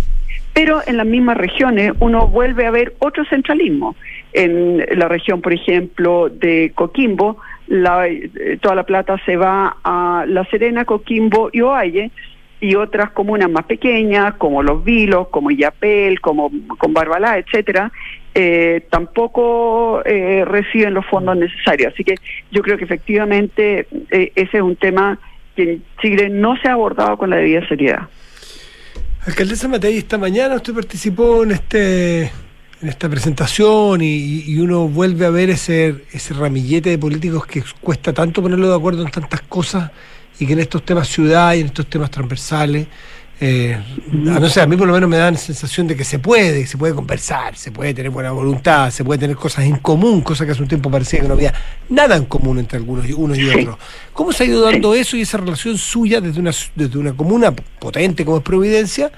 pero en las mismas regiones uno vuelve a ver otro centralismo. En la región, por ejemplo, de Coquimbo, la, eh, toda la plata se va a La Serena, Coquimbo y Ovalle, y otras comunas más pequeñas, como Los Vilos, como Yapel, como con Barbalá, etcétera, eh, tampoco eh, reciben los fondos necesarios. Así que yo creo que efectivamente ese es un tema que en Chile no se ha abordado con la debida seriedad. Alcaldesa Matei, esta mañana usted participó en este en esta presentación y, uno vuelve a ver ese, ese ramillete de políticos que cuesta tanto ponerlo de acuerdo en tantas cosas y que en estos temas ciudad y en estos temas transversales, eh, no sé, a mí por lo menos me da la sensación de que se puede, se puede conversar, se puede tener buena voluntad, se puede tener cosas en común, cosas que hace un tiempo parecía que no había nada en común entre algunos unos y otros. ¿Cómo se ha ido dando eso y esa relación suya desde una, desde una comuna potente como es Providencia?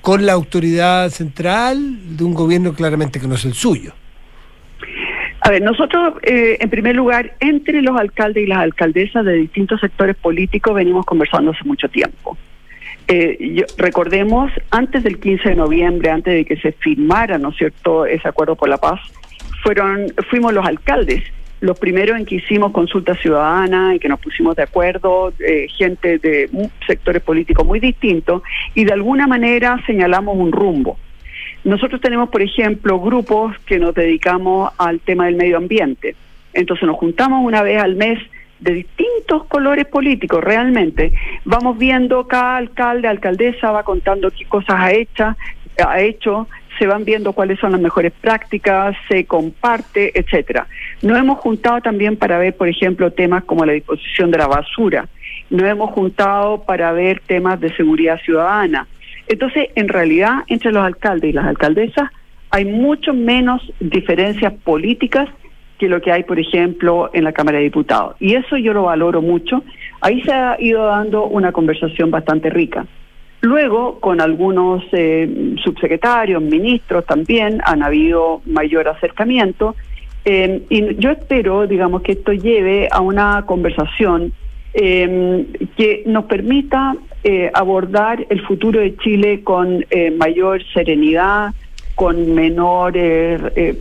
Con la autoridad central de un gobierno claramente que no es el suyo. A ver, nosotros, eh, en primer lugar, entre los alcaldes y las alcaldesas de distintos sectores políticos venimos conversando hace mucho tiempo. Eh, recordemos, antes del 15 de noviembre, antes de que se firmara, ¿no cierto?, ese acuerdo por la paz, fueron, fuimos los alcaldes los primeros en que hicimos consulta ciudadana y que nos pusimos de acuerdo, eh, gente de sectores políticos muy distintos, y de alguna manera señalamos un rumbo. Nosotros tenemos, por ejemplo, grupos que nos dedicamos al tema del medio ambiente. Entonces nos juntamos una vez al mes de distintos colores políticos, realmente. Vamos viendo cada alcalde, alcaldesa va contando qué cosas ha hecho, ha hecho, se van viendo cuáles son las mejores prácticas, se comparte, etcétera. Nos hemos juntado también para ver, por ejemplo, temas como la disposición de la basura. Nos hemos juntado para ver temas de seguridad ciudadana. Entonces, en realidad, entre los alcaldes y las alcaldesas hay mucho menos diferencias políticas que lo que hay, por ejemplo, en la Cámara de Diputados. Y eso yo lo valoro mucho. Ahí se ha ido dando una conversación bastante rica. Luego, con algunos eh, subsecretarios, ministros también, han habido mayor acercamiento. Eh, y yo espero, digamos, que esto lleve a una conversación eh, que nos permita abordar el futuro de Chile con mayor serenidad, con menor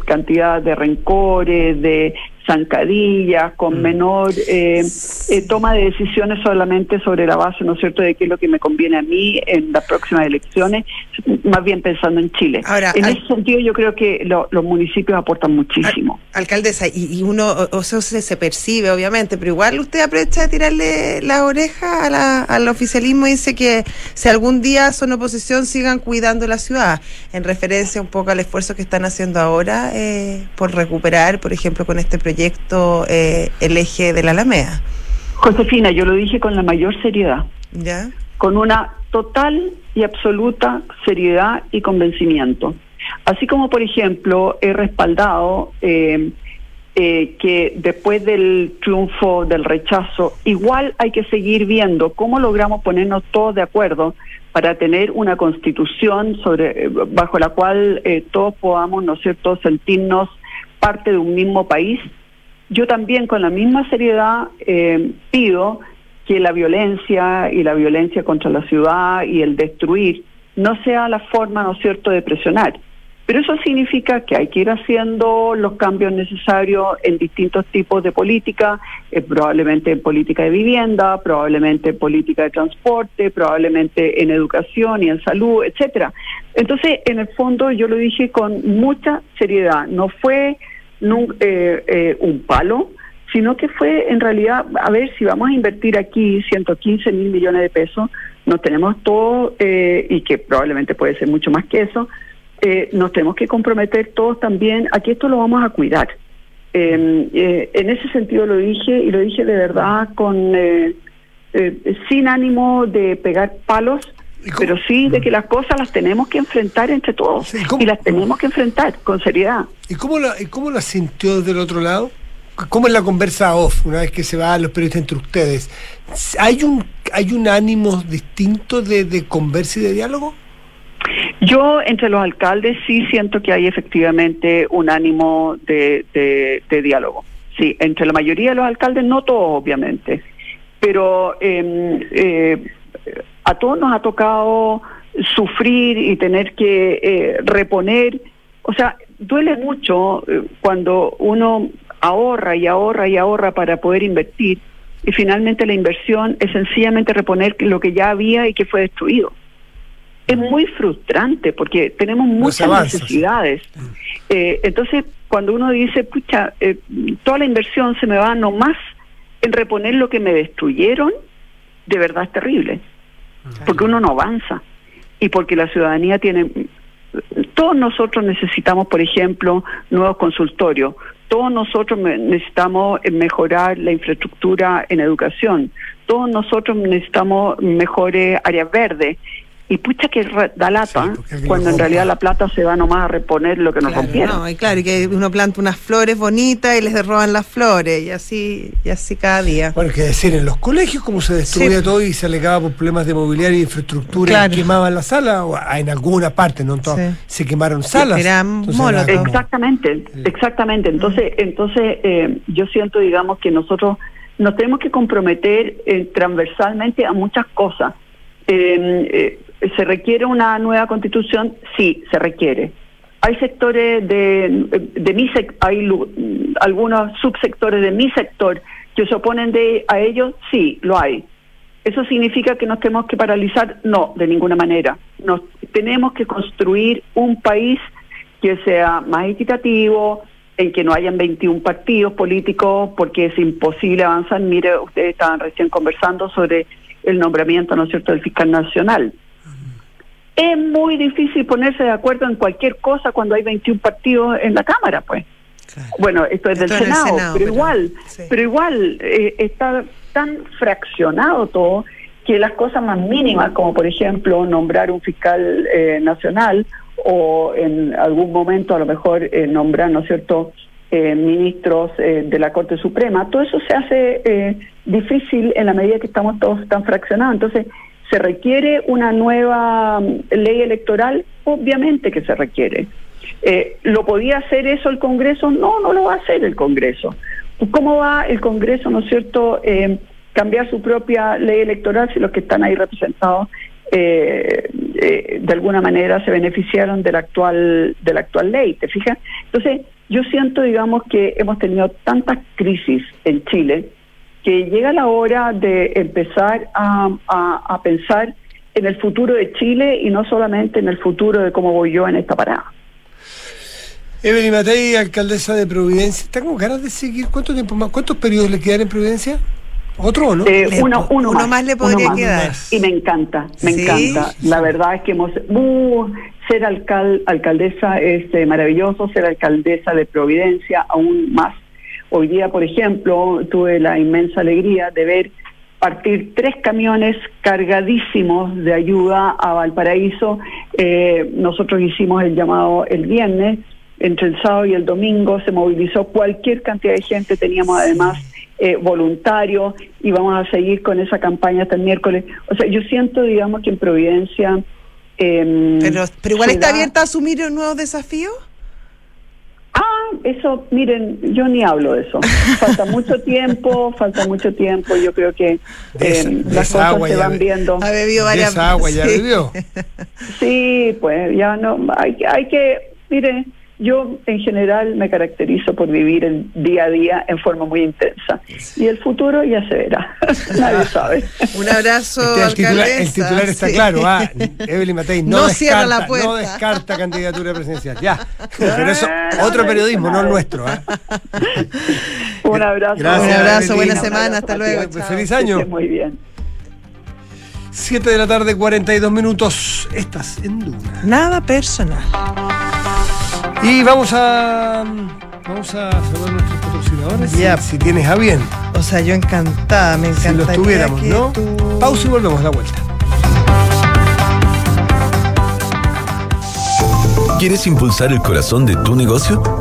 cantidad de rencores, de zancadillas, con mm. menor eh, eh, toma de decisiones solamente sobre la base, ¿no es cierto?, de qué es lo que me conviene a mí en las próximas elecciones, más bien pensando en Chile. Ahora, en ese sentido yo creo que los municipios aportan muchísimo. alcaldesa, y, uno, o sea, se, percibe obviamente, pero igual usted aprovecha de tirarle la oreja a la, al oficialismo y dice que si algún día son oposición sigan cuidando la ciudad, en referencia un poco al esfuerzo que están haciendo ahora eh, por recuperar, por ejemplo, con este proyecto proyecto eh, el eje de la Alameda. Josefina, yo lo dije con la mayor seriedad. ¿Ya? Con una total y absoluta seriedad y convencimiento. Así como, por ejemplo, he respaldado eh, eh, que después del triunfo del rechazo, igual hay que seguir viendo cómo logramos ponernos todos de acuerdo para tener una constitución sobre bajo la cual todos podamos, ¿no es cierto?, sentirnos parte de un mismo país yo también con la misma seriedad eh, pido que la violencia y la violencia contra la ciudad y el destruir no sea la forma, ¿no es cierto?, de presionar. Pero eso significa que hay que ir haciendo los cambios necesarios en distintos tipos de política, eh, probablemente en política de vivienda, probablemente en política de transporte, probablemente en educación y en salud, etcétera. Entonces, en el fondo, yo lo dije con mucha seriedad. No fue eh, eh, un palo, sino que fue en realidad, a ver, si vamos a invertir aquí 115 mil millones de pesos, nos tenemos todo, eh, y que probablemente puede ser mucho más que eso, eh, nos tenemos que comprometer todos también a que esto lo vamos a cuidar. Em, en ese sentido lo dije, y lo dije de verdad con sin ánimo de pegar palos, pero sí de que las cosas las tenemos que enfrentar entre todos y las tenemos que enfrentar con seriedad. ¿Y cómo la, y cómo la sintió del otro lado? ¿Cómo es la conversa off una vez que se van los periodistas entre ustedes? ¿Hay un, hay un ánimo distinto de, de conversa y de diálogo? Yo entre los alcaldes sí siento que hay efectivamente un ánimo de, de, diálogo. Sí, entre la mayoría de los alcaldes, no todos obviamente, pero eh, eh, a todos nos ha tocado sufrir y tener que eh, reponer. O sea, duele mucho eh, cuando uno ahorra y ahorra y ahorra para poder invertir y finalmente la inversión es sencillamente reponer lo que ya había y que fue destruido. Es muy frustrante porque tenemos muchas necesidades. Eh, entonces, cuando uno dice, pucha, toda la inversión se me va nomás en reponer lo que me destruyeron, de verdad es terrible porque uno no avanza y porque la ciudadanía tiene todos nosotros necesitamos, por ejemplo, nuevos consultorios. Todos nosotros necesitamos mejorar la infraestructura en educación. Todos nosotros necesitamos mejores áreas verdes. Y pucha que da lata, cuando en realidad la plata se va nomás a reponer lo que nos rompieron. y claro, y que uno planta unas flores bonitas y les roban las flores, y así y así cada día. Bueno, que decir, en los colegios como se destruía todo y se alegaba por problemas de mobiliario e infraestructura y quemaban la sala, o en alguna parte, no en todas, se quemaron salas. Exactamente, exactamente. Entonces, entonces eh, yo siento, digamos, que nosotros nos tenemos que comprometer eh, transversalmente a muchas cosas. Eh, ¿Se requiere una nueva constitución? Sí, se requiere. Hay sectores de, de mi sector, hay algunos subsectores de mi sector que se oponen de, a ellos, sí, lo hay. ¿Eso significa que nos tenemos que paralizar? No, de ninguna manera. Nos tenemos que construir un país que sea más equitativo, en que no hayan 21 partidos políticos, porque es imposible avanzar. Mire, ustedes estaban recién conversando sobre el nombramiento, ¿no es cierto?, del fiscal nacional. Es muy difícil ponerse de acuerdo en cualquier cosa cuando hay 21 partidos en la Cámara, pues. Bueno, esto es del Senado, pero, igual, pero igual eh, está tan fraccionado todo que las cosas más mínimas, como por ejemplo nombrar un fiscal eh, nacional o en algún momento a lo mejor eh, nombrar, ¿no es cierto?, eh, ministros de la Corte Suprema, todo eso se hace difícil en la medida que estamos todos tan fraccionados. Entonces, ¿se requiere una nueva mm, ley electoral? Obviamente que se requiere. ¿Lo podía hacer eso el Congreso? No, no lo va a hacer el Congreso. ¿Cómo va el Congreso, no es cierto?, cambiar su propia ley electoral si los que están ahí representados eh, eh, de alguna manera se beneficiaron de la actual de la actual ley, ¿te fijas? Entonces, yo siento, digamos, que hemos tenido tantas crisis en Chile que llega la hora de empezar a, a pensar en el futuro de Chile y no solamente en el futuro de cómo voy yo en esta parada. Evelyn Matei, alcaldesa de Providencia, ¿tengo ganas de seguir? ¿Cuánto tiempo más? ¿Cuántos periodos le quedan en Providencia? ¿Otro o no? Eh, uno, uno, más, le podría quedar. Y me encanta, me encanta. La verdad es que hemos... Uh, ser alcal, alcaldesa es eh, maravilloso, ser alcaldesa de Providencia aún más. Hoy día, por ejemplo, tuve la inmensa alegría de ver partir tres camiones cargadísimos de ayuda a Valparaíso. Eh, nosotros hicimos el llamado el viernes, entre el sábado y el domingo se movilizó cualquier cantidad de gente, teníamos además eh, voluntarios y vamos a seguir con esa campaña hasta el miércoles. O sea, yo siento, digamos, que en Providencia... Em, pero, pero igual está abierta a asumir un nuevo desafío. Ah, eso, miren, yo ni hablo de eso. Falta mucho tiempo, falta mucho tiempo. Yo creo que eh, las cosas se van viendo. Ha bebido varias agua ya bebió. sí, pues ya no, hay, hay que, miren, yo en general me caracterizo por vivir el día a día en forma muy intensa. Y el futuro ya se verá. Nadie sabe. Un abrazo. Este, el, titular, está claro. Ah, Evelyn Matei no, descarta, la no descarta candidatura presidencial. Ya. Pero eso, otro periodismo, no el nuestro. ¿ah? Un abrazo. Gracias, Un abrazo, buena semana. Hasta luego. Feliz año. Muy bien. 7 de la tarde, 42 minutos. Estás en Duna. Nada personal. Y vamos a vamos a saludar a nuestros patrocinadores. Si, tienes a bien. O sea, yo encantada, me encantaría. Si los tuviéramos, ¿no? Pausa y volvemos a la vuelta. ¿Quieres impulsar el corazón de tu negocio?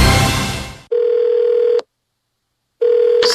Thank you.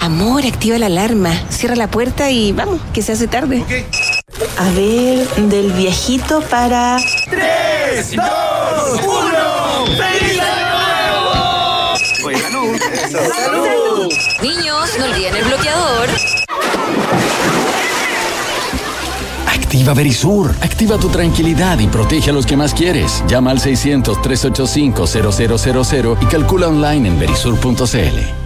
Amor, activa la alarma, cierra la puerta y vamos, que se hace tarde. A ver, del viejito para... ¡Tres, dos, uno! ¡Feliz año nuevo! salud. ¡Salud! Niños, no olviden el bloqueador. Activa Verisur. Activa tu tranquilidad y protege a los que más quieres. Llama al 600-385-0000 y calcula online en verisur.cl.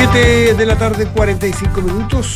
7 de la tarde, 45 minutos.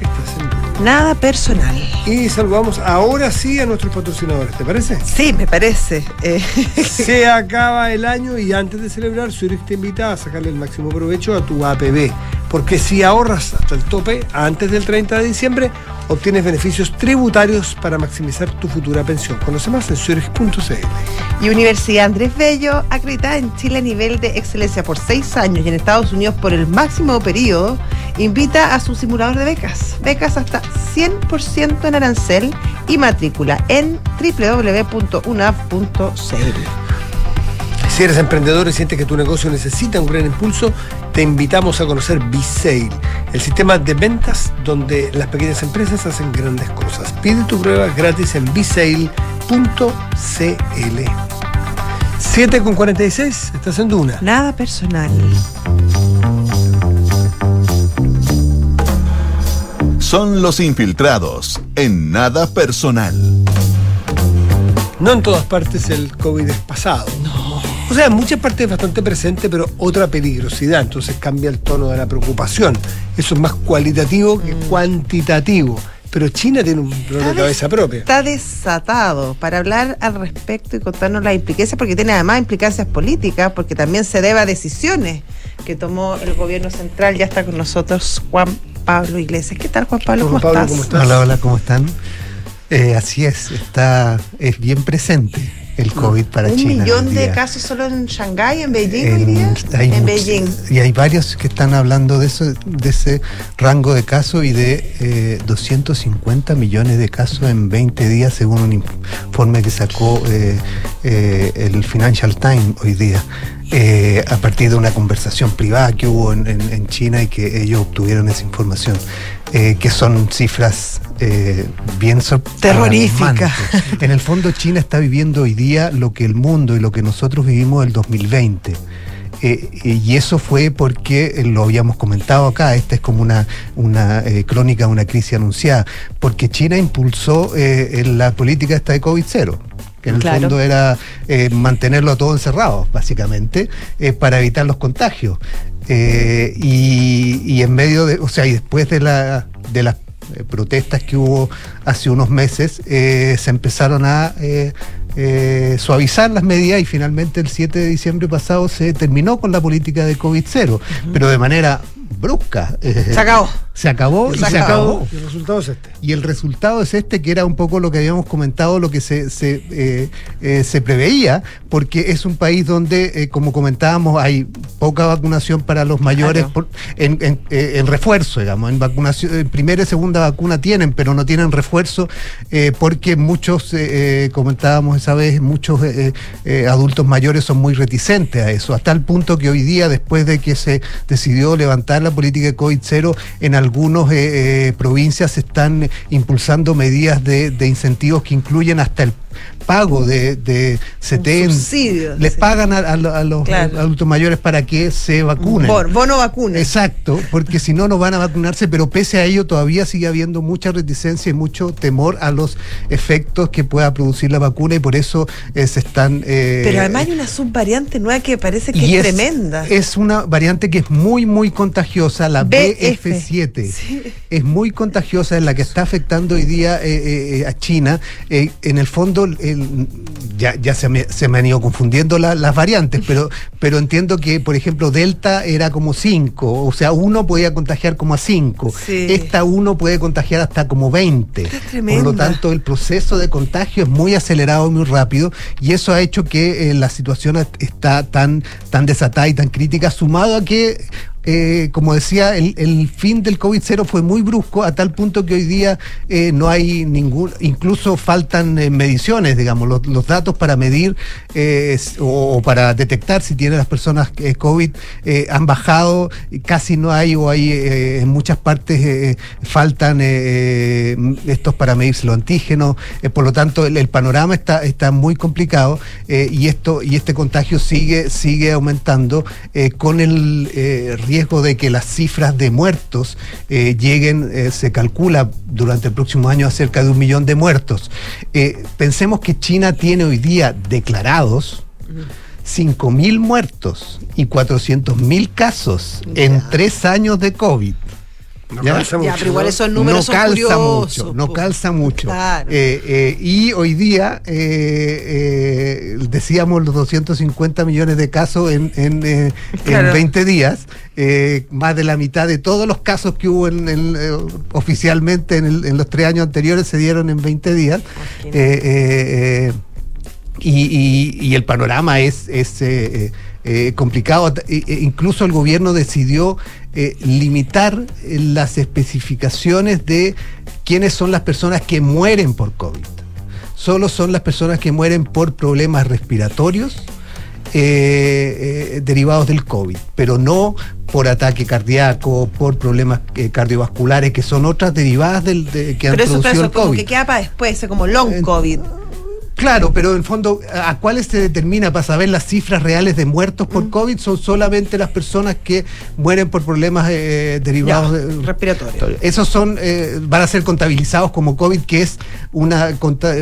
En Nada personal. Y saludamos ahora sí a nuestros patrocinadores, ¿te parece? Sí, me parece. Eh, Se acaba el año y antes de celebrar, Zurich te invita a sacarle el máximo provecho a tu APB. Porque si ahorras hasta el tope antes del 30 de diciembre, obtienes beneficios tributarios para maximizar tu futura pensión. Conoce más en zurich.cl. Y Universidad Andrés Bello, acreditada en Chile a nivel de excelencia por seis años y en Estados Unidos por el máximo periodo, invita a su simulador de becas. Becas hasta 100% en arancel y matrícula en www.unaf.cl. Si eres emprendedor y sientes que tu negocio necesita un gran impulso, te invitamos a conocer B-Sale, el sistema de ventas donde las pequeñas empresas hacen grandes cosas. Pide tu prueba gratis en bsale.cl. 7 con 46, estás en Duna. Nada personal. Son los infiltrados en nada personal. No en todas partes el COVID es pasado. O sea, en muchas partes es bastante presente, pero otra peligrosidad. Entonces cambia el tono de la preocupación. Eso es más cualitativo que cuantitativo. Pero China tiene un dolor de cabeza propia. Está desatado para hablar al respecto y contarnos las implicancias, porque tiene además implicancias políticas, porque también se debe a decisiones que tomó el gobierno central. Ya está con nosotros Juan Pablo Iglesias. ¿Qué tal, Juan Pablo? ¿Cómo, Juan Pablo, estás? ¿cómo estás? Hola, hola, ¿cómo están? Eh, así es, está, es bien presente el COVID para Un China. millón hoy de casos solo en Shanghái, en Beijing hoy En- día. hay en Beijing. Y hay varios que están hablando de eso, de ese rango de casos y de eh, 250 millones de casos en 20 días, según un informe que sacó eh, eh, el Financial Times hoy día. eh, a partir de una conversación privada que hubo en, en- en China y que ellos obtuvieron esa información, eh, que son cifras eh, bien alarmantes. En el fondo China está viviendo hoy día lo que el mundo y lo que nosotros vivimos el 2020. Eh, y eso fue porque eh, lo habíamos comentado acá, esta es como una, una eh, crónica de una crisis anunciada, porque China impulsó eh, en la política esta de COVID-0, que en el Claro. fondo era mantenerlo a todos encerrados, básicamente, para evitar los contagios. Eh, y, y en medio de, o sea, y después de, la, de las protestas que hubo hace unos meses, eh, se empezaron a eh, suavizar las medidas y finalmente el 7 de diciembre pasado se terminó con la política de COVID-0, pero de manera brusca. eh, Se acabó. Se acabó y Se se acabó. acabó. Y el resultado es este. Y el resultado es este, que era un poco lo que habíamos comentado, lo que se, se, eh, eh, se preveía, porque es un país donde, eh, como comentábamos, hay poca vacunación para los mayores Claro. por- en, en- en refuerzo, digamos. En vacunación, en primera y segunda vacuna tienen, pero no tienen refuerzo, porque muchos, comentábamos esa vez, muchos eh, eh, adultos mayores son muy reticentes a eso, hasta el punto que hoy día, después de que se decidió levantar la política de COVID-0, en algunas provincias se están impulsando medidas de, de incentivos que incluyen hasta el pago de, de 70. subsidio, Les sí. pagan a, a lo- a los Claro. adultos mayores para que se vacunen. Bon- bono vacuna. Exacto, porque si no, no van a vacunarse, pero pese a ello todavía sigue habiendo mucha reticencia y mucho temor a los efectos que pueda producir la vacuna y por eso eh, se están... eh, Pero además hay una subvariante nueva que parece que es, tremenda. Es una variante que es muy, muy contagiosa, la BF. BF7. Sí. Es muy contagiosa, es la que está afectando hoy día eh, eh, a China. Eh, en el fondo, el- ya, ya se, me, se me han ido confundiendo la- las variantes, pero, pero entiendo que, por ejemplo, Delta era como 5, o sea, uno podía contagiar como a 5. Sí. Esta uno puede contagiar hasta como 20. Por lo tanto, el proceso de contagio es muy acelerado muy rápido y eso ha hecho que eh, la situación est- está tan, tan desatada y tan crítica, sumado a que eh, como decía, el, fin del COVID-0 fue muy brusco a tal punto que hoy día eh, no hay ningún, incluso faltan eh, mediciones, digamos, los, datos para medir o, para detectar si tienen las personas COVID han bajado, casi no hay o hay en muchas partes faltan estos para medirse los antígenos, por lo tanto el, panorama está, está muy complicado y esto y este contagio sigue, sigue aumentando con el eh, riesgo de que las cifras de muertos eh, lleguen, eh, se calcula durante el próximo año a cerca de un millón de muertos. Eh, pensemos que China tiene hoy día declarados 5.000 muertos y 400.000 casos en tres años de COVID. No calza Ya, mucho, pero igual esos números no son calza curiosos, mucho, no po. calza mucho. Claro. Eh, eh, y hoy día eh, eh, decíamos los 250 millones de casos en, en, eh, en Claro. 20 días, eh, más de la mitad de todos los casos que hubo en, en, eh, oficialmente en, el- en los tres años anteriores se dieron en 20 días. Y, y- y el panorama es, es eh, eh, eh, complicado. E- incluso el gobierno decidió eh, limitar eh, las especificaciones de quiénes son las personas que mueren por COVID. Solo son las personas que mueren por problemas respiratorios derivados del COVID, pero no por ataque cardíaco, por problemas eh, cardiovasculares, que son otras derivadas del, de, que han Pero eso, pero producido eso el como COVID. que queda para después, es como long COVID. Claro, pero en fondo, ¿a cuáles se determina para saber las cifras reales de muertos por Mm. COVID? Son solamente las personas que mueren por problemas eh, derivados Ya, de- respiratorio. Esos son, eh, van a ser contabilizados como COVID, que es una,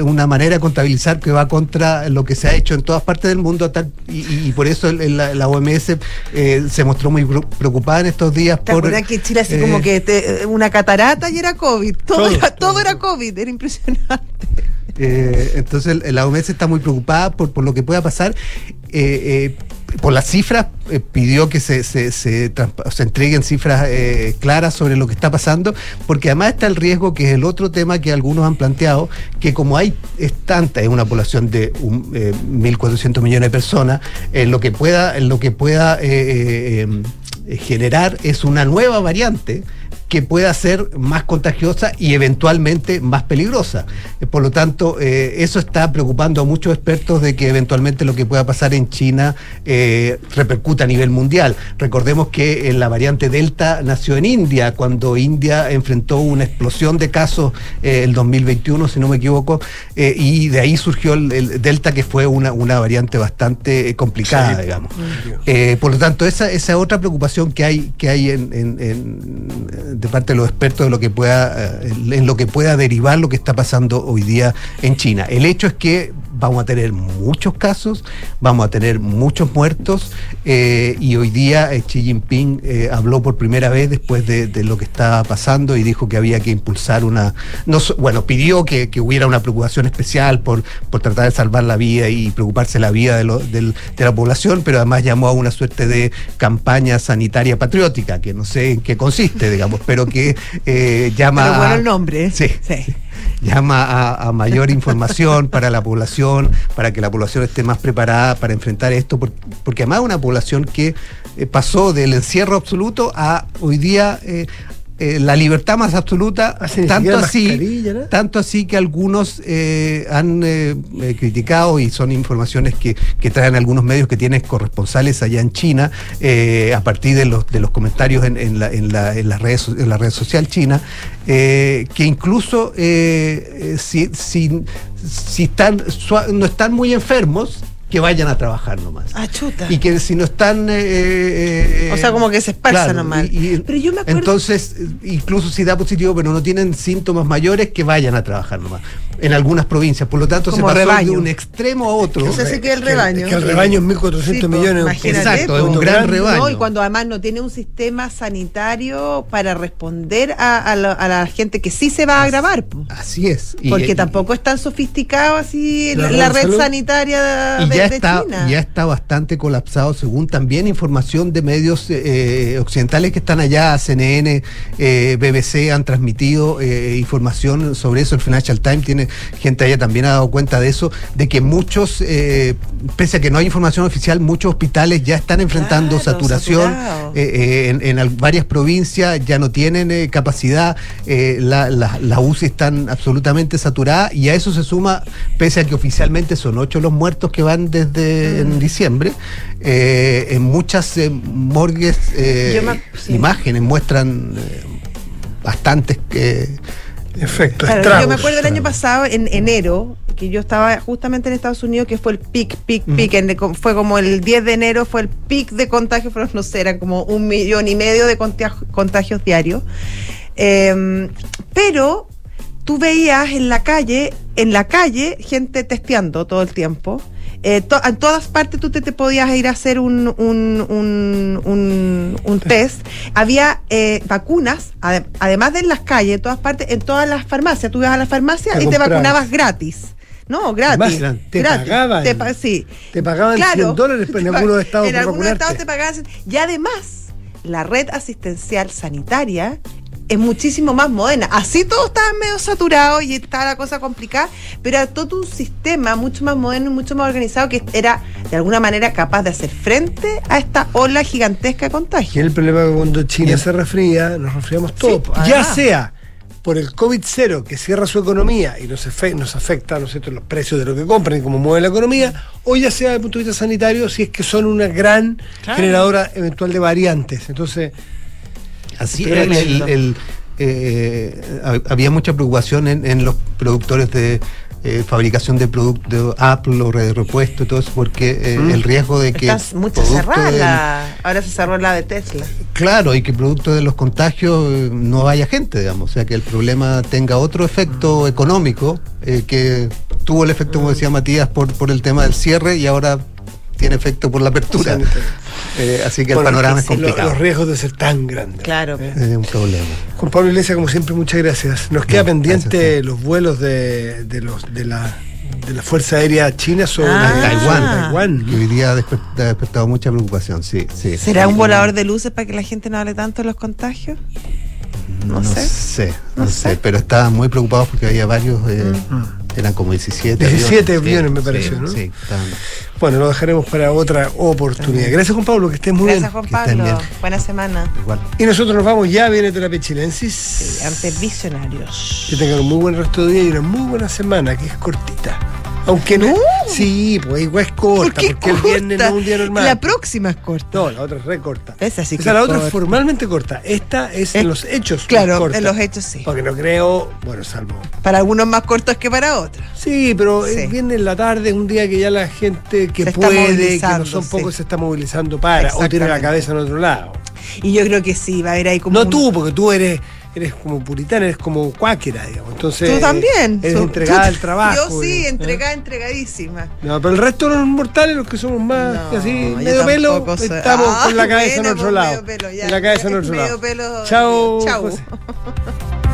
una manera de contabilizar que va contra lo que se ha hecho en todas partes del mundo, y, por eso el- el- la, la OMS eh, se mostró muy pre- preocupada en estos días ¿Te por... que Chile así eh, como que te- una catarata y era COVID? Todo, Todo, era, todo era COVID, era impresionante. Eh, entonces la OMS está muy preocupada por, por lo que pueda pasar. Eh, eh, por las cifras, eh, pidió que se, se, entreguen cifras eh, claras sobre lo que está pasando, porque además está el riesgo, que es el otro tema que algunos han planteado, que como hay es tanta, es una población de un, eh, 1.400 millones de personas, en lo que pueda, en lo que pueda eh, generar es una nueva variante que pueda ser más contagiosa y eventualmente más peligrosa. Eh, Por lo tanto, eh, eso está preocupando a muchos expertos de que eventualmente lo que pueda pasar en China eh, repercuta a nivel mundial. Recordemos que eh, la variante Delta nació en India, cuando India enfrentó una explosión de casos eh, el 2021, si no me equivoco, y de ahí surgió el, el Delta, que fue una, una variante bastante complicada, Sí. digamos. Eh, por lo tanto, esa, esa es otra preocupación que hay, que hay en, en- en- de parte de los expertos de lo que pueda, eh, en lo que pueda derivar lo que está pasando hoy día en China. El hecho es que vamos a tener muchos casos, vamos a tener muchos muertos, eh, y hoy día eh, Xi Jinping eh, habló por primera vez después de, de lo que estaba pasando y dijo que había que impulsar una, no, bueno, pidió que, que hubiera una preocupación especial por, por tratar de salvar la vida y preocuparse la vida de, lo- del- de la población, pero además llamó a una suerte de campaña sanitaria patriótica, que no sé en qué consiste, digamos, pero que eh, llama Pero bueno a- el nombre. Sí, sí. Llama a, mayor información para la población, para que la población esté más preparada para enfrentar esto, por- porque además una población que eh, pasó del encierro absoluto a hoy día eh, eh, la libertad más absoluta, ni tanto así, tanto así que algunos eh, han eh, criticado y son informaciones que, que traen algunos medios que tienen corresponsales allá en China a partir de los, de los comentarios en, en la, en, la, en las redes, so- en la red social china, que incluso si, si, si están, no están muy enfermos, que vayan a trabajar nomás. Ah, chuta. Y que si no están... eh, eh, O sea, como que se esparza claro, nomás. y- y- Pero yo me acuerdo. entonces, incluso si da positivo, pero no tienen síntomas mayores, que vayan a trabajar nomás. En algunas provincias. Por lo tanto, Como se pasó rebaño. de un extremo a otro. O sea, se queda el que- rebaño. que el rebaño es 1.400 Sí, po, millones. imagínate, Exacto, es un gran rebaño. No, y cuando además no tiene un sistema sanitario para responder a, a la, a la gente que sí se va a agravar. po. Así es. Y- Porque y- tampoco es tan sofisticado así La red salud. sanitaria de, ya de está, China. ya está bastante colapsado, según también información de medios eh, occidentales que están allá, CNN, eh, BBC han transmitido eh, información sobre eso. El Financial Times tiene gente allá también ha dado cuenta de eso, de que muchos, eh, pese a que no hay información oficial, muchos hospitales ya están enfrentando Claro, saturación eh, eh, en, varias provincias, ya no tienen eh, capacidad, eh, la- la- las UCI están absolutamente saturadas y a eso se suma, pese a que oficialmente son ocho los muertos que van desde en diciembre, eh, en muchas eh, morgues eh, Yo me- sí. imágenes muestran eh, bastantes Efectos, Claro, estragos. yo me acuerdo el año pasado, en enero, que yo estaba justamente en Estados Unidos, que fue el pic, pic, pic. en- fue como el 10 de enero, fue el pic de contagios, fueron, no sé, eran como un millón y medio de contagios, contagios diarios. Eh, pero tú veías en la calle, en la calle, gente testeando todo el tiempo. Eh, to- en todas partes tú te, te podías ir a hacer un, un, un, un- un test. Había eh, vacunas, ade- además de en las calles, en todas partes, en todas las farmacias. Tú ibas a la farmacia Te y te comprabas. vacunabas gratis. No, gratis. Además, te gratis. pagaban. Te pa- sí. Te pagaban 100 dólares en te pa- algunos estados En algunos estados te pagaban. Y además, la red asistencial sanitaria es muchísimo más moderna. Así todo estaba medio saturado y estaba la cosa complicada, pero era todo un sistema mucho más moderno y mucho más organizado que era de alguna manera capaz de hacer frente a esta ola gigantesca de Y contagio. el problema es que cuando China se resfría, nos resfriamos todos. Sí, ya sea por el COVID-0 que cierra su economía y nos, nos afecta ¿no es cierto? los precios de lo que compran y cómo mueve la economía, o ya sea desde el punto de vista sanitario, si es que son una gran Claro. generadora eventual de variantes. Entonces, Así el- el- eh, hab- había mucha preocupación en, en los productores de eh, fabricación de productos Apple o de repuesto y todo eso, porque eh, Mm. el riesgo de que. Está mucho cerrada del- Ahora se cerró la de Tesla. Claro, y que producto de los contagios eh, no vaya gente, digamos. O sea, que el problema tenga otro efecto económico, eh, que tuvo el efecto, como decía Matías, por, por el tema del cierre y ahora tiene efecto por la apertura. Sanitario. Eh, así que el panorama es complicado. los riesgos de ser tan grandes. Claro. ¿eh? Es un problema. Juan Pablo Iglesias, como siempre, muchas gracias. Nos queda No, pendiente gracias los vuelos de, de los de la de la Fuerza Aérea China sobre Ah. Taiwán, Taiwán. que hoy día ha desper- ha despertado mucha preocupación, sí, sí. ¿Será Sí. un volador de luces para que la gente no hable tanto de los contagios? No, No sé. sé, no, No sé, sé. pero estaban muy preocupados porque había varios, eh, Mm. Eran como 17 17 aviones, me sí, pareció, ¿no? Sí, estaban- Bueno, lo dejaremos para otra oportunidad. Gracias, Juan Pablo, que estés muy Gracias, bien. Juan que estén Pablo. bien. Buena semana. igual. Y nosotros nos vamos ya, viene Terapia Chilensis. Ante visionarios. Que tengan un muy buen resto de día y una muy buena semana, que es cortita. Aunque no. Sí, pues igual es corta, ¿Por qué porque el viernes no es un día normal. La próxima es corta. No, la otra es re corta. Esa sí que Esa la es otra es corta. formalmente corta. Esta es Es- en los hechos. Claro, corta. en los hechos sí. Porque no creo, bueno, salvo. Para algunos más cortos que para otros. Sí, pero Sí. es viernes en la tarde, un día que ya la gente que Se puede, que no son sí. pocos, se está movilizando para, o tiene la cabeza en otro lado. Y yo creo que sí, va a haber ahí como. No un- tú, porque tú eres eres como puritana, eres como cuáquera, digamos. Entonces, Tú también. Eres entregada tú- al trabajo. Yo sí, digamos, ¿eh? entregada, entregadísima. No, pero el resto de los mortales, los que somos más No, así, medio pelo, soy- estamos con la Ah, cabeza en otro lado. medio pelo, ya. en la cabeza en otro Medio lado. pelo, Chao. chao. José.